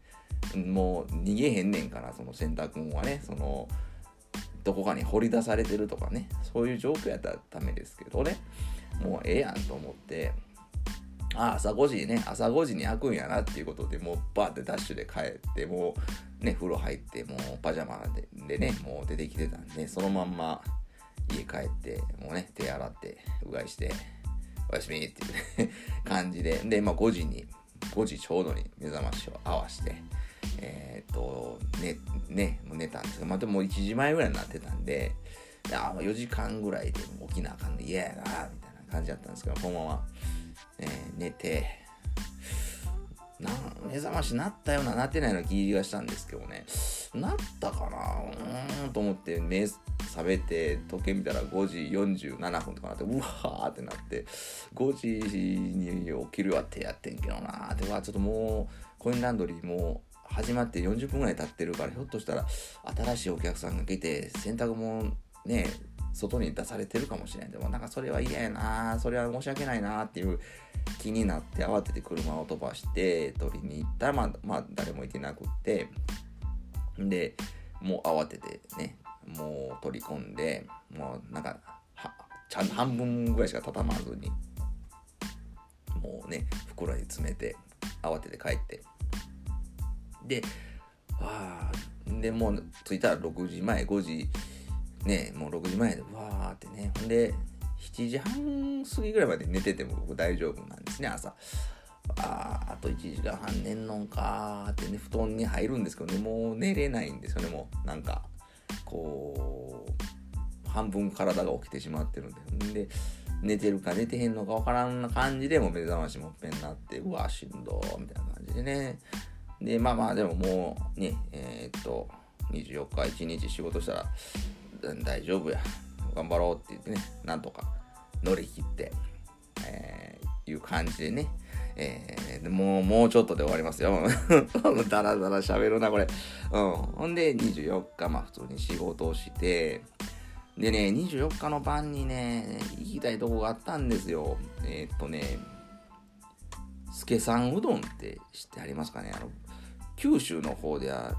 もう逃げへんねんからその洗濯物はね。そのどこかに掘り出されてるとかね。そういう状況やったらダメですけどね。もうええやんと思って。あ朝5時にね。朝5時に開くんやなっていうことでもうバーってダッシュで帰ってもうね風呂入ってもうパジャマででねもう出てきてたんでそのまんま家帰ってもうね手洗ってうがいしておやすみっていう、ね、感じで。で、まあ、5時に5時ちょうどに目覚ましを合わしてえー、っとねね寝たんですけどまたもう1時前ぐらいになってたんであ4時間ぐらいで起きなあかんの嫌やなみたいな感じだったんですけどこのまま、えー、寝てな目覚ましなったようななってないような気がしたんですけどね。なったかな？うーんと思って目覚めて時計見たら5時47分とかなってうわーってなって5時に起きるわってやってんけどなーって。ちょっともうコインランドリーも始まって40分ぐらい経ってるからひょっとしたら新しいお客さんが来て洗濯物ね外に出されてるかもしれんでもなんかそれは嫌やなそれは申し訳ないなっていう気になって慌てて車を飛ばして取りに行ったらまあ、まあ、誰もいてなくって。でもう慌ててねもう取り込んでもうなんかちゃんと半分ぐらいしか畳まずにもうね袋に詰めて慌てて帰って。でわあでもう着いたら6時前5時ねもう6時前でわーってね。ほんで7時半過ぎぐらいまで寝てても僕大丈夫なんですね朝。ああと1時間半寝んのんかーってね布団に入るんですけどね。もう寝れないんですよねもう。なんかこう半分体が起きてしまってるんで。で寝てるか寝てへんのかわからんな感じでもう目覚ましもっぺんなってうわしんどーみたいな感じでね。でまあまあでももうねえー、っと24日1日仕事したら大丈夫や頑張ろうって言ってねなんとか乗り切って、えー、いう感じでねえー、もう、もうちょっとで終わりますよ。だらだら喋るな、これ。うん。ほんで、24日、まあ普通に仕事をして、でね、24日の晩にね、行きたいとこがあったんですよ。えー、っとね、助さんうどんって知ってありますかねあの、九州の方では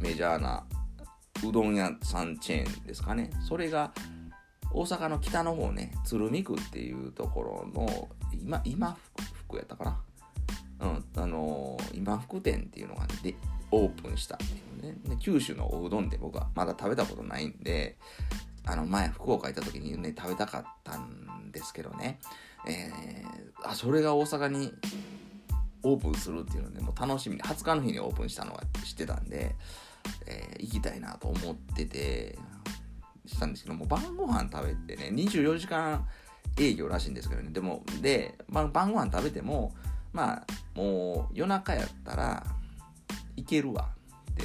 メジャーなうどん屋さんチェーンですかね。それが、大阪の北の方ね、鶴見区っていうところの、今、今福やったかな。うん、あのー、今福店っていうのがねでオープンしたっていうねで九州のおうどんって僕はまだ食べたことないんであの前福岡行った時にね食べたかったんですけどね、えー、あそれが大阪にオープンするっていうのでもう楽しみに20日の日にオープンしたのは知ってたんで、えー、行きたいなと思っててしたんですけども晩ご飯食べてね24時間営業らしいんですけどね。でもで、ま、晩ご飯食べてもまあもう夜中やったら行けるわって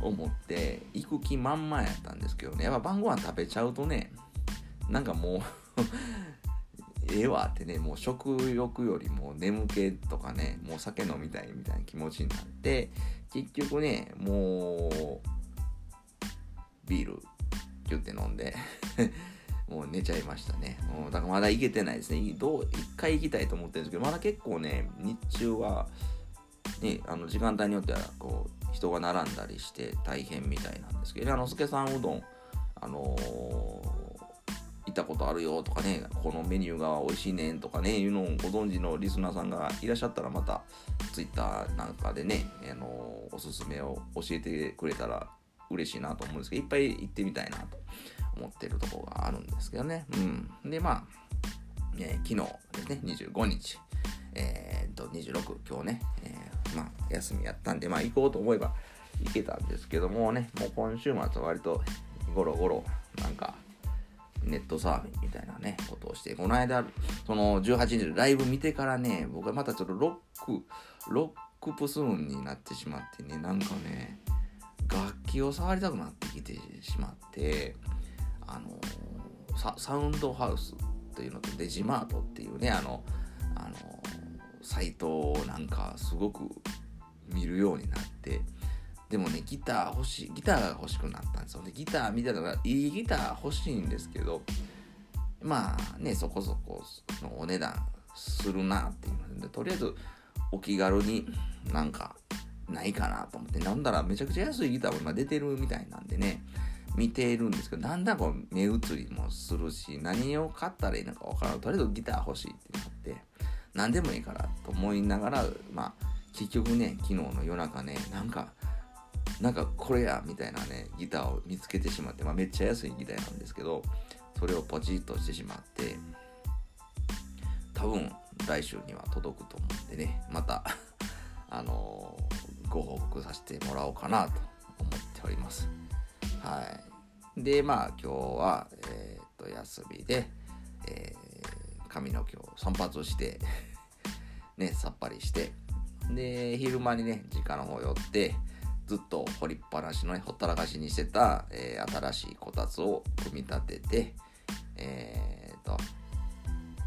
思って行く気満々やったんですけどね。やっぱ晩ご飯食べちゃうとねなんかもう ええわってねもう食欲よりも眠気とかねもう酒飲みたいみたいな気持ちになって結局ねもうビールギュッて飲んで もう寝ちゃいましたね。もうだからまだ行けてないですね。どう一回行きたいと思ってるんですけど、まだ結構ね、日中は、ね、あの時間帯によってはこう人が並んだりして大変みたいなんですけどねあの助さんうどんあの行ったことあるよとかねこのメニューが美味しいねんとかねいうのをご存知のリスナーさんがいらっしゃったらまた Twitter なんかでね、あのおすすめを教えてくれたら嬉しいなと思うんですけどいっぱい行ってみたいなと思ってるとこがあるんですけどね。うん。でまあ、ね、昨日ですね25日えー、っと26今日ね、えー、まあ休みやったんでまあ行こうと思えば行けたんですけどもねもう今週末は割とゴロゴロなんかネットサーフィンみたいなね、ことをして、この間、その18日でライブ見てからね、僕はまたちょっとロック、ロックプスーンになってしまってね、なんかね、楽器を触りたくなってきてしまって、あのサ、サウンドハウスっていうのとデジマートっていうね、あの、あの、サイトをなんかすごく見るようになって、でもね、ギター欲しい、ギターが欲しくなったんですよね。ギターみたいなのが、いいギター欲しいんですけど、まあね、そこそこのお値段するなっていうので、とりあえずお気軽になんかないかなと思って、なんだらめちゃくちゃ安いギターも今出てるみたいなんでね、見ているんですけど、だんだんこう目移りもするし、何を買ったらいいのかわからん。とりあえずギター欲しいってなって、何でもいいからと思いながら、まあ、結局ね、昨日の夜中ね、なんか、なんかこれやみたいなねギターを見つけてしまって、まあ、めっちゃ安いギターなんですけどそれをポチッとしてしまって多分来週には届くと思うんでねまた あのー、ご報告させてもらおうかなと思っております。はい。でまあ今日はえー、っと休みで、えー、髪の毛を散髪して ねさっぱりしてで昼間にね実家の方寄ってずっと掘りっぱなしのね、ほったらかしにしてた、えー、新しいこたつを組み立てて、えー、と、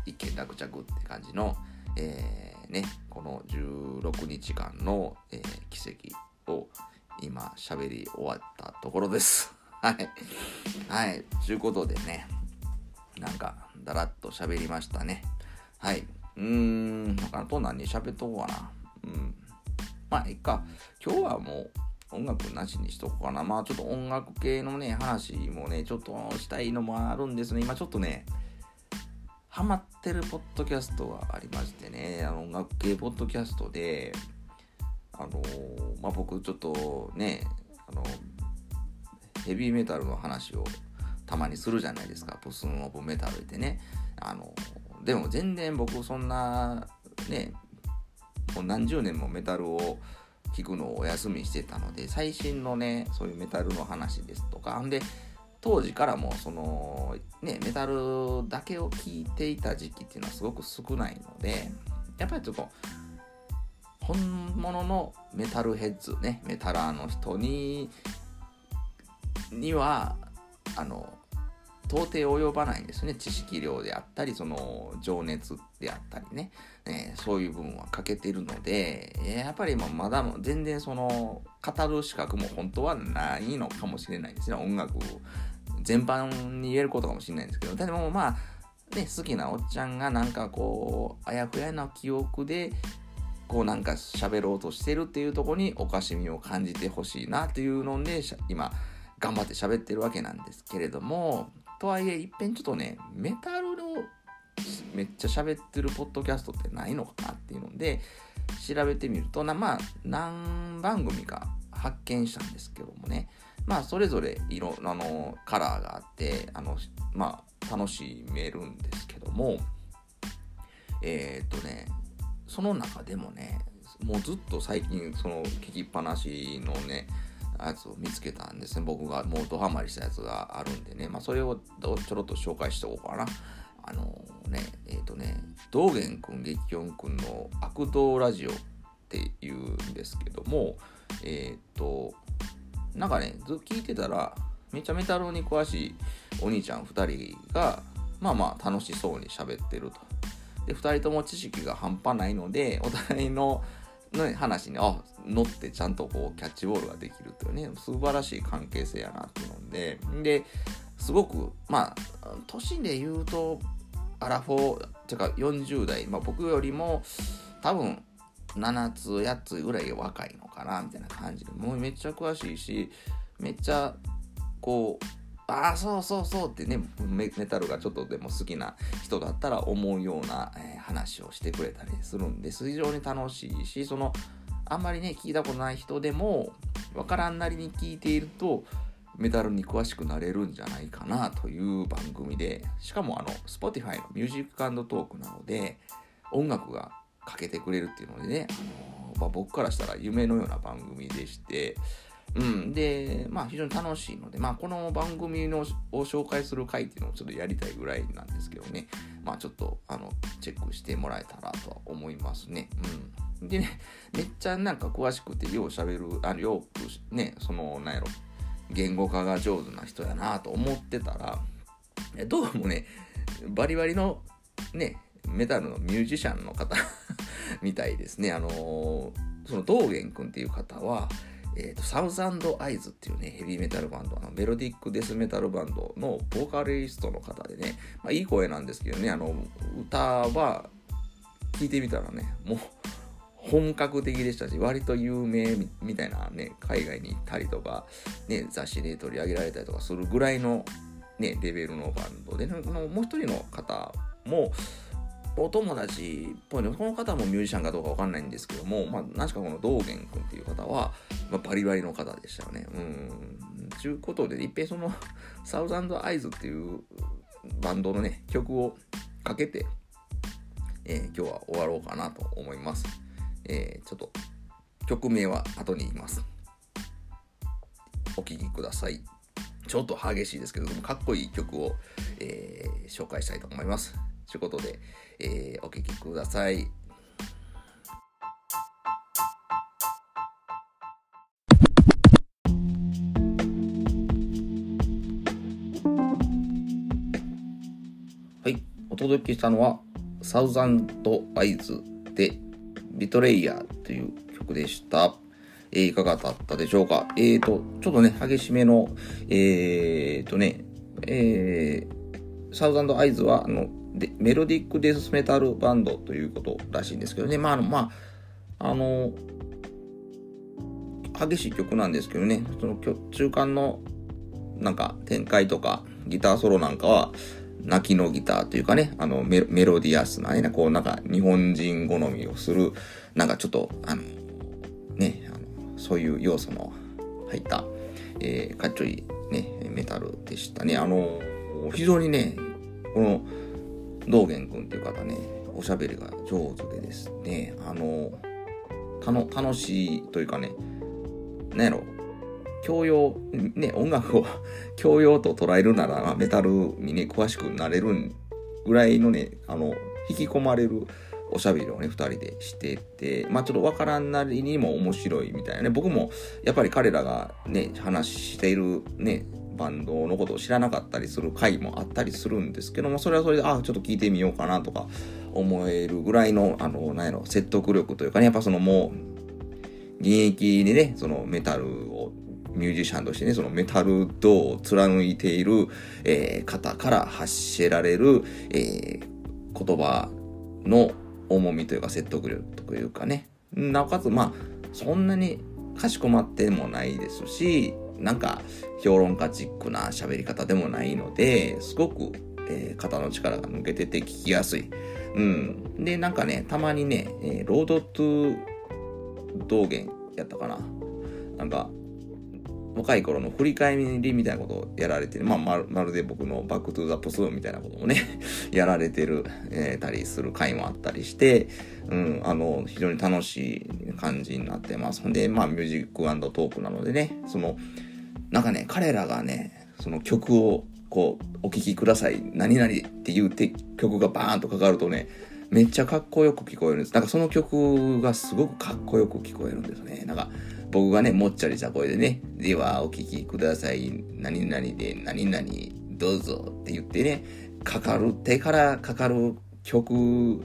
一見落着って感じの、えー、ね、この16日間の、えー、奇跡を今喋り終わったところです。はい。はい。ということでね、なんか、だらっと喋りましたね。はい。うーん、他のと何喋っとこうかな。うん。まあ、いっか。今日はもう、音楽なしにしとこうかな。まあちょっと音楽系のね、話もね、ちょっとしたいのもあるんですね。今ちょっとね、ハマってるポッドキャストがありましてね、あの音楽系ポッドキャストで、あのー、まあ僕ちょっとね、あの、ヘビーメタルの話をたまにするじゃないですか、プスンオブメタルってね。あの、でも全然僕そんな、ね、もう何十年もメタルを聞くのをお休みしてたので最新のねそういうメタルの話ですとか。んで当時からもそのねメタルだけを聞いていた時期っていうのはすごく少ないのでやっぱりちょっと本物のメタルヘッズねメタラーの人ににはあの到底及ばないんですね。知識量であったりその情熱であったりね、え、そういう部分は欠けてるので、やっぱりまだ全然その語る資格も本当はないのかもしれないですね。音楽全般に言えることかもしれないんですけど。でもまあね好きなおっちゃんがなんかこうあやふやな記憶でこうなんか喋ろうとしてるっていうとこにおかしみを感じてほしいなっていうので今頑張って喋ってるわけなんですけれども。とはいえ、いっぺんちょっとね、メタルのめっちゃ喋ってるポッドキャストってないのかなっていうので、調べてみると、なまあ、何番組か発見したんですけどもね、まあ、それぞれ色、あの、カラーがあって、あの、まあ、楽しめるんですけども、えー、っとね、その中でもね、もうずっと最近、その、聞きっぱなしのね、やつを見つけたんですね。僕がもうドハマりしたやつがあるんでね、まあ、それをちょろっと紹介しておこうかな。あのねえっ、ー、とね道元くん激音くんの悪道ラジオっていうんですけどもえっ、ー、となんかねずっと聞いてたらめちゃメタルに詳しいお兄ちゃん2人がまあまあ楽しそうに喋ってると。で2人とも知識が半端ないのでお互いのの話にあ乗ってちゃんとこうキャッチボールができるというね素晴らしい関係性やなっていうので。ですごくまあ年で言うとアラフォーてか40代、まあ、僕よりも多分7つ8つぐらい若いのかなみたいな感じでもうめっちゃ詳しいしめっちゃこうああそうそうそうってねメタルがちょっとでも好きな人だったら思うような、えー、話をしてくれたりするんです非常に楽しいしそのあんまりね聞いたことない人でもわからんなりに聞いているとメタルに詳しくなれるんじゃないかなという番組でしかもあの Spotify のミュージックトークなので音楽がかけてくれるっていうのでね、まあ、僕からしたら夢のような番組でしてうん、で、まあ非常に楽しいので、まあこの番組のを紹介する回っていうのをちょっとやりたいぐらいなんですけどね、まあちょっとあのチェックしてもらえたらとは思いますね。うん。でね、めっちゃなんか詳しくてよう喋る、あのよくね、その、なんやろ、言語化が上手な人やなと思ってたら、どうもね、バリバリのね、メタルのミュージシャンの方 みたいですね。あのー、その道元君っていう方は、えーと、サウザンドアイズっていうね、ヘビーメタルバンド、あのメロディックデスメタルバンドのボーカリストの方でね、まあ、いい声なんですけどね、あの、歌は聞いてみたらね、もう本格的でしたし、割と有名みたいなね、海外に行ったりとか、ね、雑誌で取り上げられたりとかするぐらいのね、レベルのバンドで、ね、もう一人の方も、お友達っぽいのこの方もミュージシャンかどうかわかんないんですけども、まあ、何しかこの道元君っていう方は、まあ、バリバリの方でしたよね。うん。ということで、いっぺんその、サウザンドアイズっていうバンドのね、曲をかけて、えー、今日は終わろうかなと思います。えー、ちょっと、曲名は後に言います。お聴きください。ちょっと激しいですけども、かっこいい曲を、えー、紹介したいと思います。ということで、えー、お聴きください。はい、お届けしたのは、サウザンドアイズで、ビトレイヤーという曲でした。えー、いかがだったでしょうか？えーと、ちょっとね、激しめの、えーとね、えー、サウザンドアイズは、あの、でメロディックデスメタルバンドということらしいんですけどね。まあ、あの、まあ、あの、激しい曲なんですけどね、その中間のなんか展開とかギターソロなんかは泣きのギターというかね、あのメロディアスなね、こうなんか日本人好みをする、なんかちょっと、あの、ね、あのそういう要素の入った、えー、かっちょいいね、メタルでしたね。あの、非常にね、この、道元君っていう方ね、おしゃべりが上手でですね、あの、たの楽しいというかね、なんやろ、教養、ね、音楽を教養と捉えるなら、メタルにね、詳しくなれるぐらいのね、あの、引き込まれるおしゃべりをね、二人でしてて、まあちょっとわからんなりにも面白いみたいなね、僕もやっぱり彼らがね、話しているね、バンドのことを知らなかったりする回もあったりするんですけども、それはそれで、あ、ちょっと聞いてみようかなとか思えるぐらいの、あの、なんやろ、説得力というかね、やっぱそのもう、現役にね、そのメタルをミュージシャンとしてね、そのメタル道を貫いている、えー、方から発せられる、えー、言葉の重みというか説得力というかね、なおかつ、まあ、そんなにかしこまってもないですし、なんか評論家チックな喋り方でもないので、すごく、えー、肩の力が抜けてて聞きやすい。うん。で、なんかね、たまにね、えー、ロードトゥー道元やったかな。なんか、若い頃の振り返りみたいなことをやられてる。まあ、まるまるで僕の Back to the Past みたいなこともね やられてる、えー、たりする回もあったりして、うん、あの、非常に楽しい感じになってます。ほんで、まあ、ミュージックトークなのでね、その、なんかね、彼らがね、その曲をこう、お聴きください。何々って言って曲がバーンとかかるとね、めっちゃかっこよく聞こえるんです。なんかその曲がすごくかっこよく聞こえるんですね。なんか僕がね、もっちゃりした声でね、ではお聴きください。何々で何々どうぞって言ってね、かかる、手からかかる曲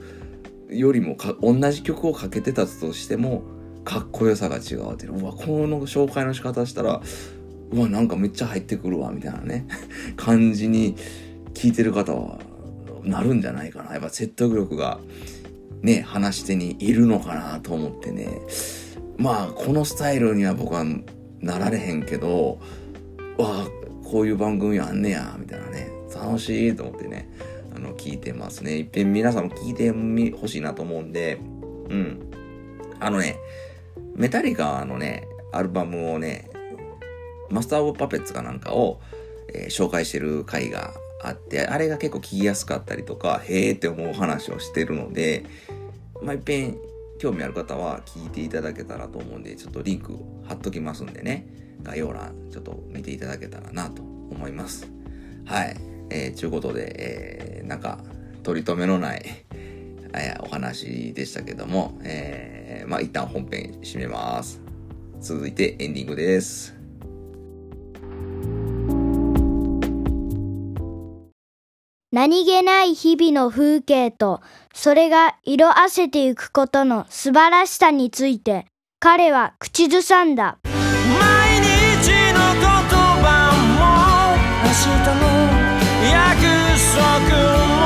よりも、同じ曲をかけてたとしても、かっこよさが違うっていう。うわ、この紹介の仕方したら、うわ、なんかめっちゃ入ってくるわ、みたいなね、感じに聞いてる方はなるんじゃないかな。やっぱ説得力が、ね、話し手にいるのかなと思ってね。まあ、このスタイルには僕はなられへんけど、わあ、こういう番組あんねや、みたいなね。楽しいと思ってね、あの、聞いてますね。いっぺん皆さんも聞いてみほしいなと思うんで、うん。あのね、メタリカのね、アルバムをね、マスター・オブ・パペッツかなんかを、えー、紹介してる回があって、あれが結構聞きやすかったりとか、へーって思う話をしてるので、まあ、いっぺん興味ある方は聞いていただけたらと思うんで、ちょっとリンク貼っときますんでね、概要欄ちょっと見ていただけたらなと思います。はい。えー、ちゅうことで、えー、なんか、取り留めのないえお話でしたけども、えー、まあ一旦本編閉めます。続いてエンディングです。何気ない日々の風景と、それが色あせていくことの素晴らしさについて、彼は口ずさんだ。毎日の言葉も、明日の約束も、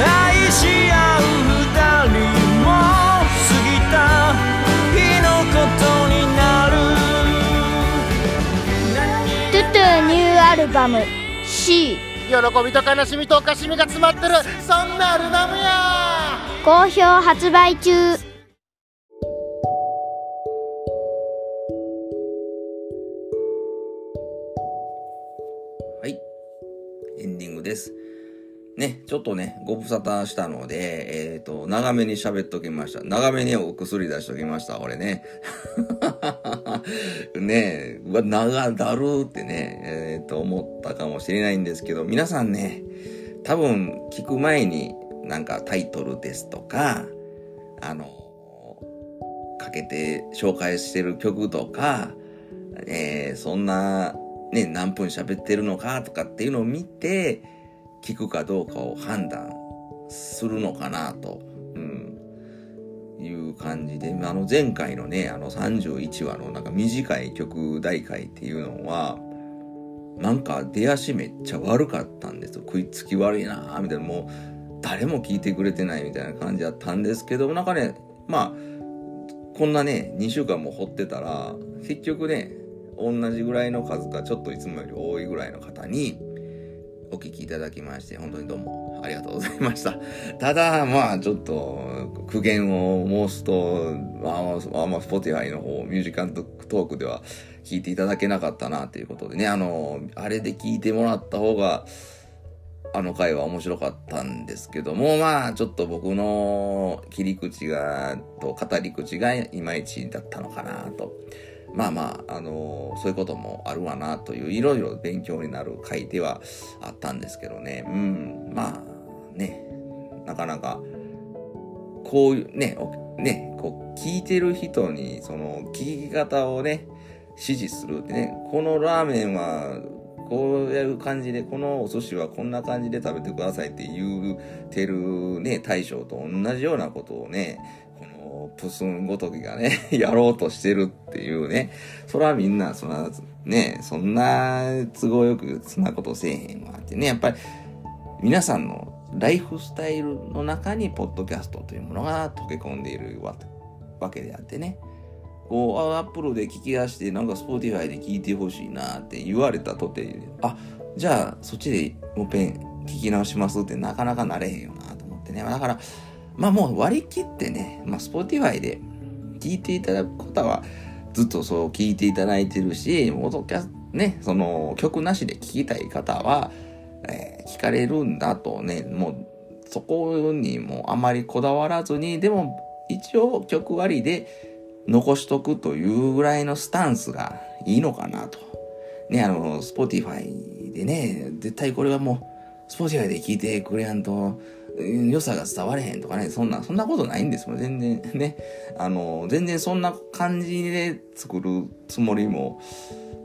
愛し合う二人も、過ぎた日のことになる。トゥトゥニューアルバムし喜びと悲しみとおかしみが詰まってるそんなアルバムや。好評発売中。はい。エンディングですね、ちょっとね、ご無沙汰したので、えっ、ー、と、長めに喋っときました。長めにお薬出しときました、俺ね。ねうわ、長だるーってね、えっ、ー、と、思ったかもしれないんですけど、皆さんね、多分、聞く前に、なんかタイトルですとか、あの、かけて紹介してる曲とか、えー、そんな、ね、何分喋ってるのかとかっていうのを見て、聞くかどうかを判断するのかなと、うん、いう感じで、あの前回のね、あの31話のなんか短い曲大会っていうのは、なんか出足めっちゃ悪かったんですよ。食いつき悪いなみたいな、もう誰も聞いてくれてないみたいな感じだったんですけど、なんかね、まあ、こんなね、2週間も掘ってたら、結局ね、同じぐらいの数かちょっといつもより多いぐらいの方に、お聞きいただきまして、本当にどうもありがとうございました。ただ、まあ、ちょっと、苦言を申すと、まあ、まあ、 Spotify の方、 Music Talk では聞いていただけなかったな、ということでね、あの、あれで聞いてもらった方が、あの回は面白かったんですけども、まあ、ちょっと僕の切り口が、と語り口がいまいちだったのかな、と。まあまあ、あのー、そういうこともあるわなという、いろいろ勉強になる回ではあったんですけどね。うん、まあ、ね、なかなか、こういうね、ね、こう、聞いてる人に、その、聞き方をね、指示するってね、このラーメンは、こういう感じで、このお寿司はこんな感じで食べてくださいって言うてるね、大将と同じようなことをね、プスンごときがね、やろうとしてるっていうね、それはみんな、そんな、ね、そんな都合よくそんなことせえへんわってね、やっぱり皆さんのライフスタイルの中にポッドキャストというものが溶け込んでいるわけであってね、こう、 Apple で聞き出して、なんか Spotify で聞いてほしいなって言われたとて、あ、じゃあそっちでもっぺん聞き直しますってなかなかなれへんよなと思ってね。だから、まあもう割り切ってね、まあ Spotify で聞いていただく方はずっとそう聞いていただいてるし、もとキャね、その曲なしで聞きたい方は、えー、聞かれるんだとね、もうそこにもあまりこだわらずに、でも一応曲割りで残しとくというぐらいのスタンスがいいのかなと。ね、あの、Spotify でね、絶対これはもう、Spotify で聞いてくれやんと、良さが伝われへんとかね、そんな、そんなことないんですもん、全然 ね。あの、全然そんな感じで作るつもりも、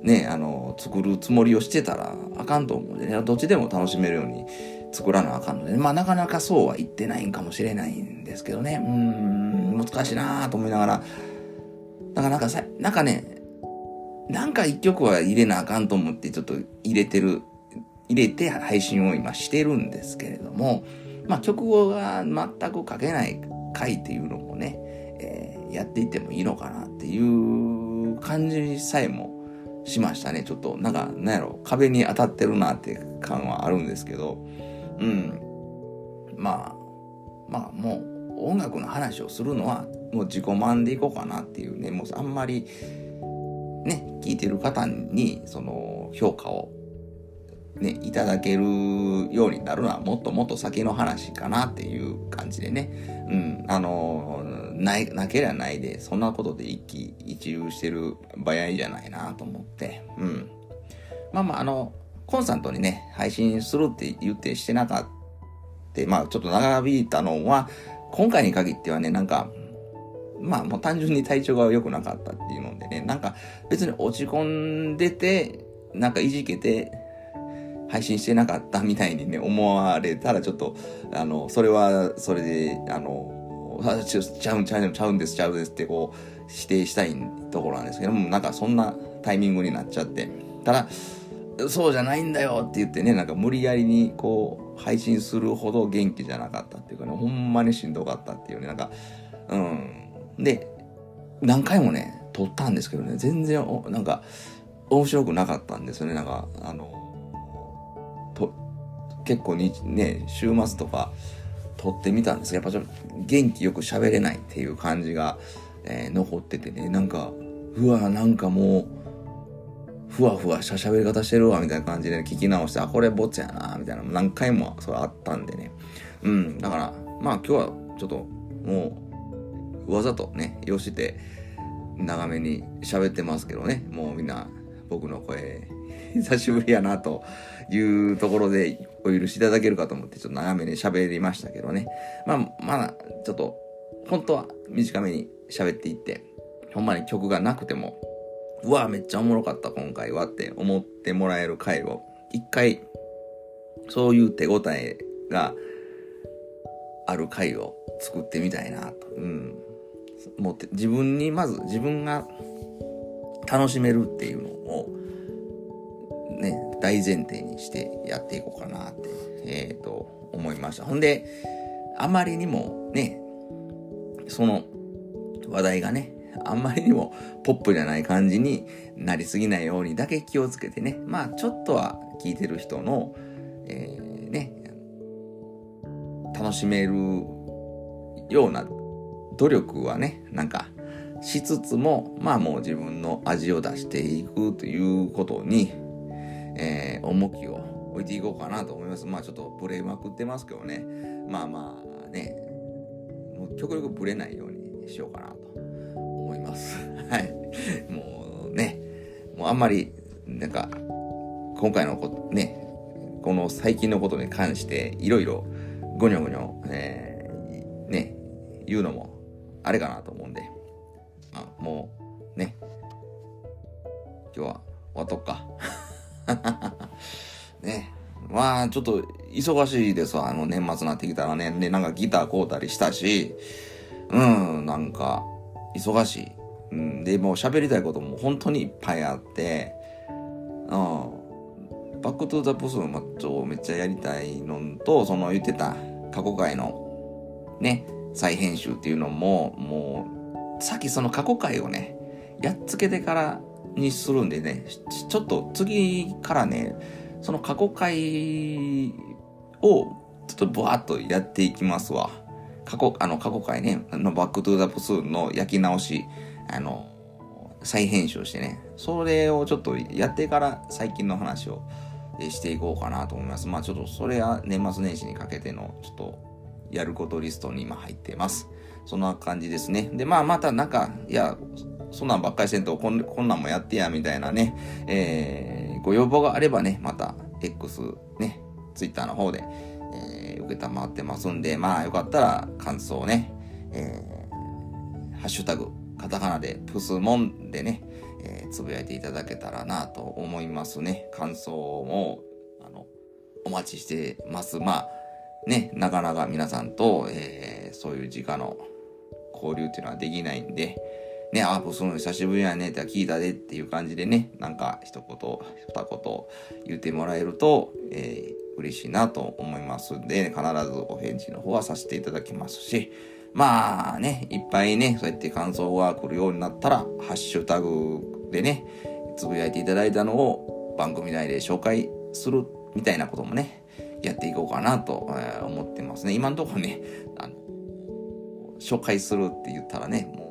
ね、あの、作るつもりをしてたらあかんと思うんでね、どっちでも楽しめるように作らなあかんので、まあなかなかそうは言ってないんかもしれないんですけどね、うん、難しいなぁと思いながら、だかなんかさ、なんかね、なんか一曲は入れなあかんと思ってちょっと入れてる、入れて配信を今してるんですけれども、まあ曲が全く書けない回っていうのもね、えー、やっていってもいいのかなっていう感じさえもしましたね。ちょっと、なんか、なんやろ、壁に当たってるなって感はあるんですけど、うん。まあ、まあもう音楽の話をするのはもう自己満でいこうかなっていうね、もうあんまりね、聞いてる方にその評価をね、いただけるようになるのはもっともっと先の話かなっていう感じでね。うん。あの、ない、なければないで、そんなことで一喜一憂してる場合じゃないなと思って。うん。まあまあ、あの、コンスタントにね、配信するって言ってしてなかった、まあちょっと長引いたのは、今回に限ってはね、なんか、まあもう単純に体調が良くなかったっていうのでね、なんか別に落ち込んでて、なんかいじけて、配信してなかったみたいにね、思われたらちょっと、あの、それはそれで、あの、あちちゃうんちゃうんちゃうんですちゃうんですってこう、否定したいところなんですけども、なんかそんなタイミングになっちゃって。ただ、そうじゃないんだよって言ってね、なんか無理やりにこう、配信するほど元気じゃなかったっていうかね、ほんまにしんどかったっていうね、なんか、うん。で、何回もね、撮ったんですけどね、全然、なんか、面白くなかったんですよね、なんか、あの、結構に、ね、週末とか撮ってみたんです。やっぱちょっと元気よく喋れないっていう感じが、えー、残っててね、なんか、うわ、なんかもう、ふわふわした喋り方してるわ、みたいな感じで、聞き直して、あ、これボツやな、みたいな、何回もそれあったんでね。うん、だから、まあ今日はちょっと、もう、わざとね、よして、長めに喋ってますけどね、もうみんな、僕の声、久しぶりやな、というところで、お許しいただけるかと思って、ちょっと長めに喋りましたけどね。まあ、まだ、ちょっと、本当は短めに喋っていって、ほんまに曲がなくても、うわ、めっちゃおもろかった今回はって思ってもらえる回を、一回、そういう手応えがある回を作ってみたいなと。うん。もって自分にまず自分が楽しめるっていうのをね、大前提にしてやっていこうかなって、えっ、ー、と、思いました。ほんで、あまりにもね、その話題がね、あんまりにもポップじゃない感じになりすぎないようにだけ気をつけてね。まあ、ちょっとは聞いてる人の、えー、ね、楽しめるような努力はね、なんか、しつつも、まあもう自分の味を出していくということに、重きを置いていこうかなと思います。まあちょっとブレまくってますけどね。まあまあね、もう極力ブレないようにしようかなと思います。はい。もうね、もうあんまり、なんか、今回のこと、ね、この最近のことに関していろいろごにょごにょ、えー、ね、言うのもあれかなと思うんで、まあ、もうね、今日は終わっとくか。ね。まあ、ちょっと忙しいですわ。あの、年末になってきたらね。で、なんかギター買うたりしたし、うん、なんか、忙しい。うん、で、もう喋りたいことも本当にいっぱいあって、うん。バックトゥザプスマッチョをめっちゃやりたいのと、その言ってた過去回のね、再編集っていうのも、もう、さっきその過去回をね、やっつけてからにするんでね、ちょっと次からね、その過去回をちょっとブワーっとやっていきますわ。過去、あの過去回ね、あの Back to the プスーンの焼き直し、あの、再編集してね、それをちょっとやってから最近の話をしていこうかなと思います。まあちょっとそれは年末年始にかけてのちょっとやることリストに今入ってます。そんな感じですね。で、まあまたなんか、いや、そんなんばっかりせんとこんこんなんもやってや、みたいなね、えー、ご要望があればね、また X ね、Twitter の方で、えー、受けたまってますんで、まあよかったら感想をね、えー、ハッシュタグ、カタカナでプスモンでね、えー、つぶやいていただけたらなと思いますね。感想も、あの、お待ちしてます。まあ、ね、なかなか皆さんと、えー、そういう直の交流っていうのはできないんで、ね、あ、その久しぶりやねって聞いたでっていう感じでね、なんか一言、二言言ってもらえると、えー、嬉しいなと思いますんで、必ずお返事の方はさせていただきますし、まあね、いっぱいね、そうやって感想が来るようになったら、ハッシュタグでね、つぶやいていただいたのを番組内で紹介するみたいなこともね、やっていこうかなと思ってますね。今のところね、あの、紹介するって言ったらね、もう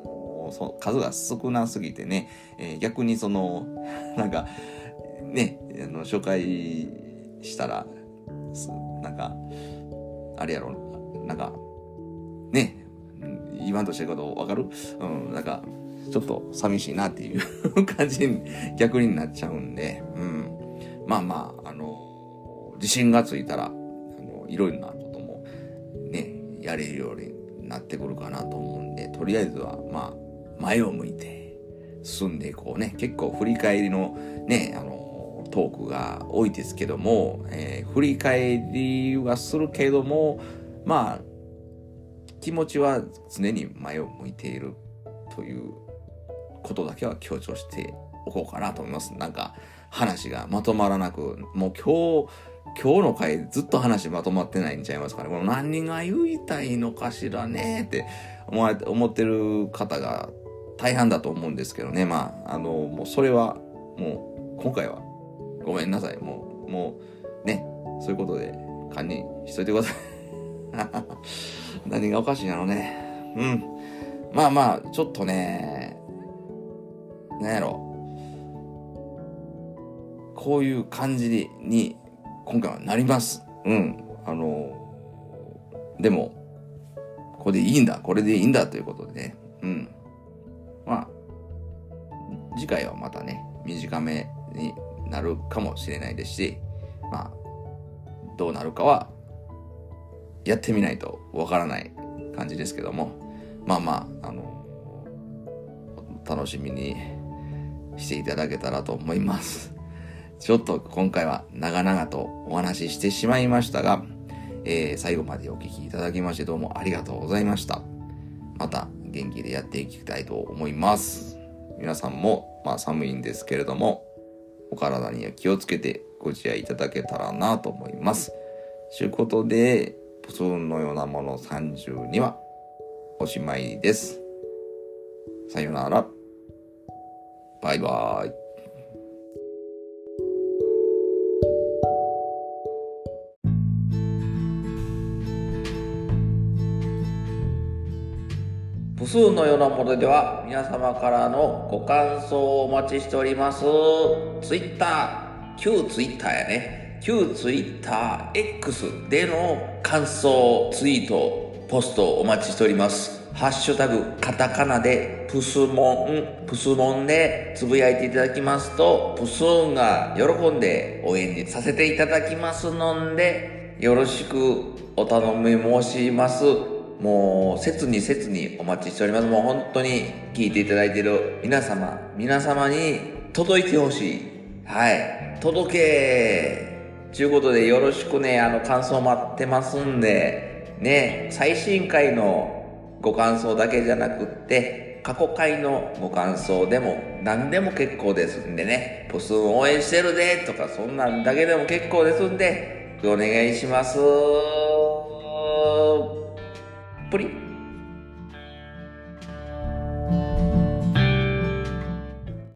そ数が少なすぎてね、えー、逆にその、なんか、ね、あの紹介したら、なんか、あれやろ、なんか、ね、言わんとしてることわかる？うん、なんか、ちょっと寂しいなっていう感じに逆になっちゃうんで、うん。まあまあ、あの、自信がついたら、あの、いろいろなこともね、やれるようになってくるかなと思うんで、とりあえずは、まあ、前を向いて進んでいこうね。結構振り返りのね、あの、トークが多いですけども、えー、振り返りはするけども、まあ、気持ちは常に前を向いているということだけは強調しておこうかなと思います。なんか話がまとまらなく、もう今日、今日の回ずっと話まとまってないんちゃいますかね。この何が言いたいのかしらねって思われ思ってる方が大半だと思うんですけどね。まあ、あの、もうそれはもう今回はごめんなさい。もう、もうね、そういうことで堪忍しといてください。何がおかしいんやろね。うん。まあまあ、ちょっとね、なんやろ。こういう感じに、今回はなります。うん。あの、でも、これでいいんだ、これでいいんだということでね。うん。次回はまたね、短めになるかもしれないですし、まあ、どうなるかはやってみないとわからない感じですけども、まあまあ、あの、楽しみにしていただけたらと思います。ちょっと今回は長々とお話ししてしまいましたが、えー、最後までお聴きいただきましてどうもありがとうございました。また元気でやっていきたいと思います。皆さんも、まあ寒いんですけれども、お体には気をつけてご自愛いただけたらなと思います。ということで、ポツンのようなもの32はおしまいです。さよなら。バイバーイ。プスーンのようなものでは皆様からのご感想をお待ちしております。ツイッター、旧ツイッターやね。旧 TwitterX での感想ツイートポストお待ちしておりますハッシュタグカタカナでプスモンプスモンでつぶやいていただきますとプスーンが喜んでお返事させていただきますのでよろしくお頼み申しますもう切に切にお待ちしております。もう本当に聞いていただいている皆様皆様に届いてほしい。はい。届け。ちゅうことでよろしくね、あの感想待ってますんで、ね、最新回のご感想だけじゃなくって、過去回のご感想でも何でも結構ですんでね、ポスン応援してるで。とかそんなんだけでも結構ですんで、お願いします。プリ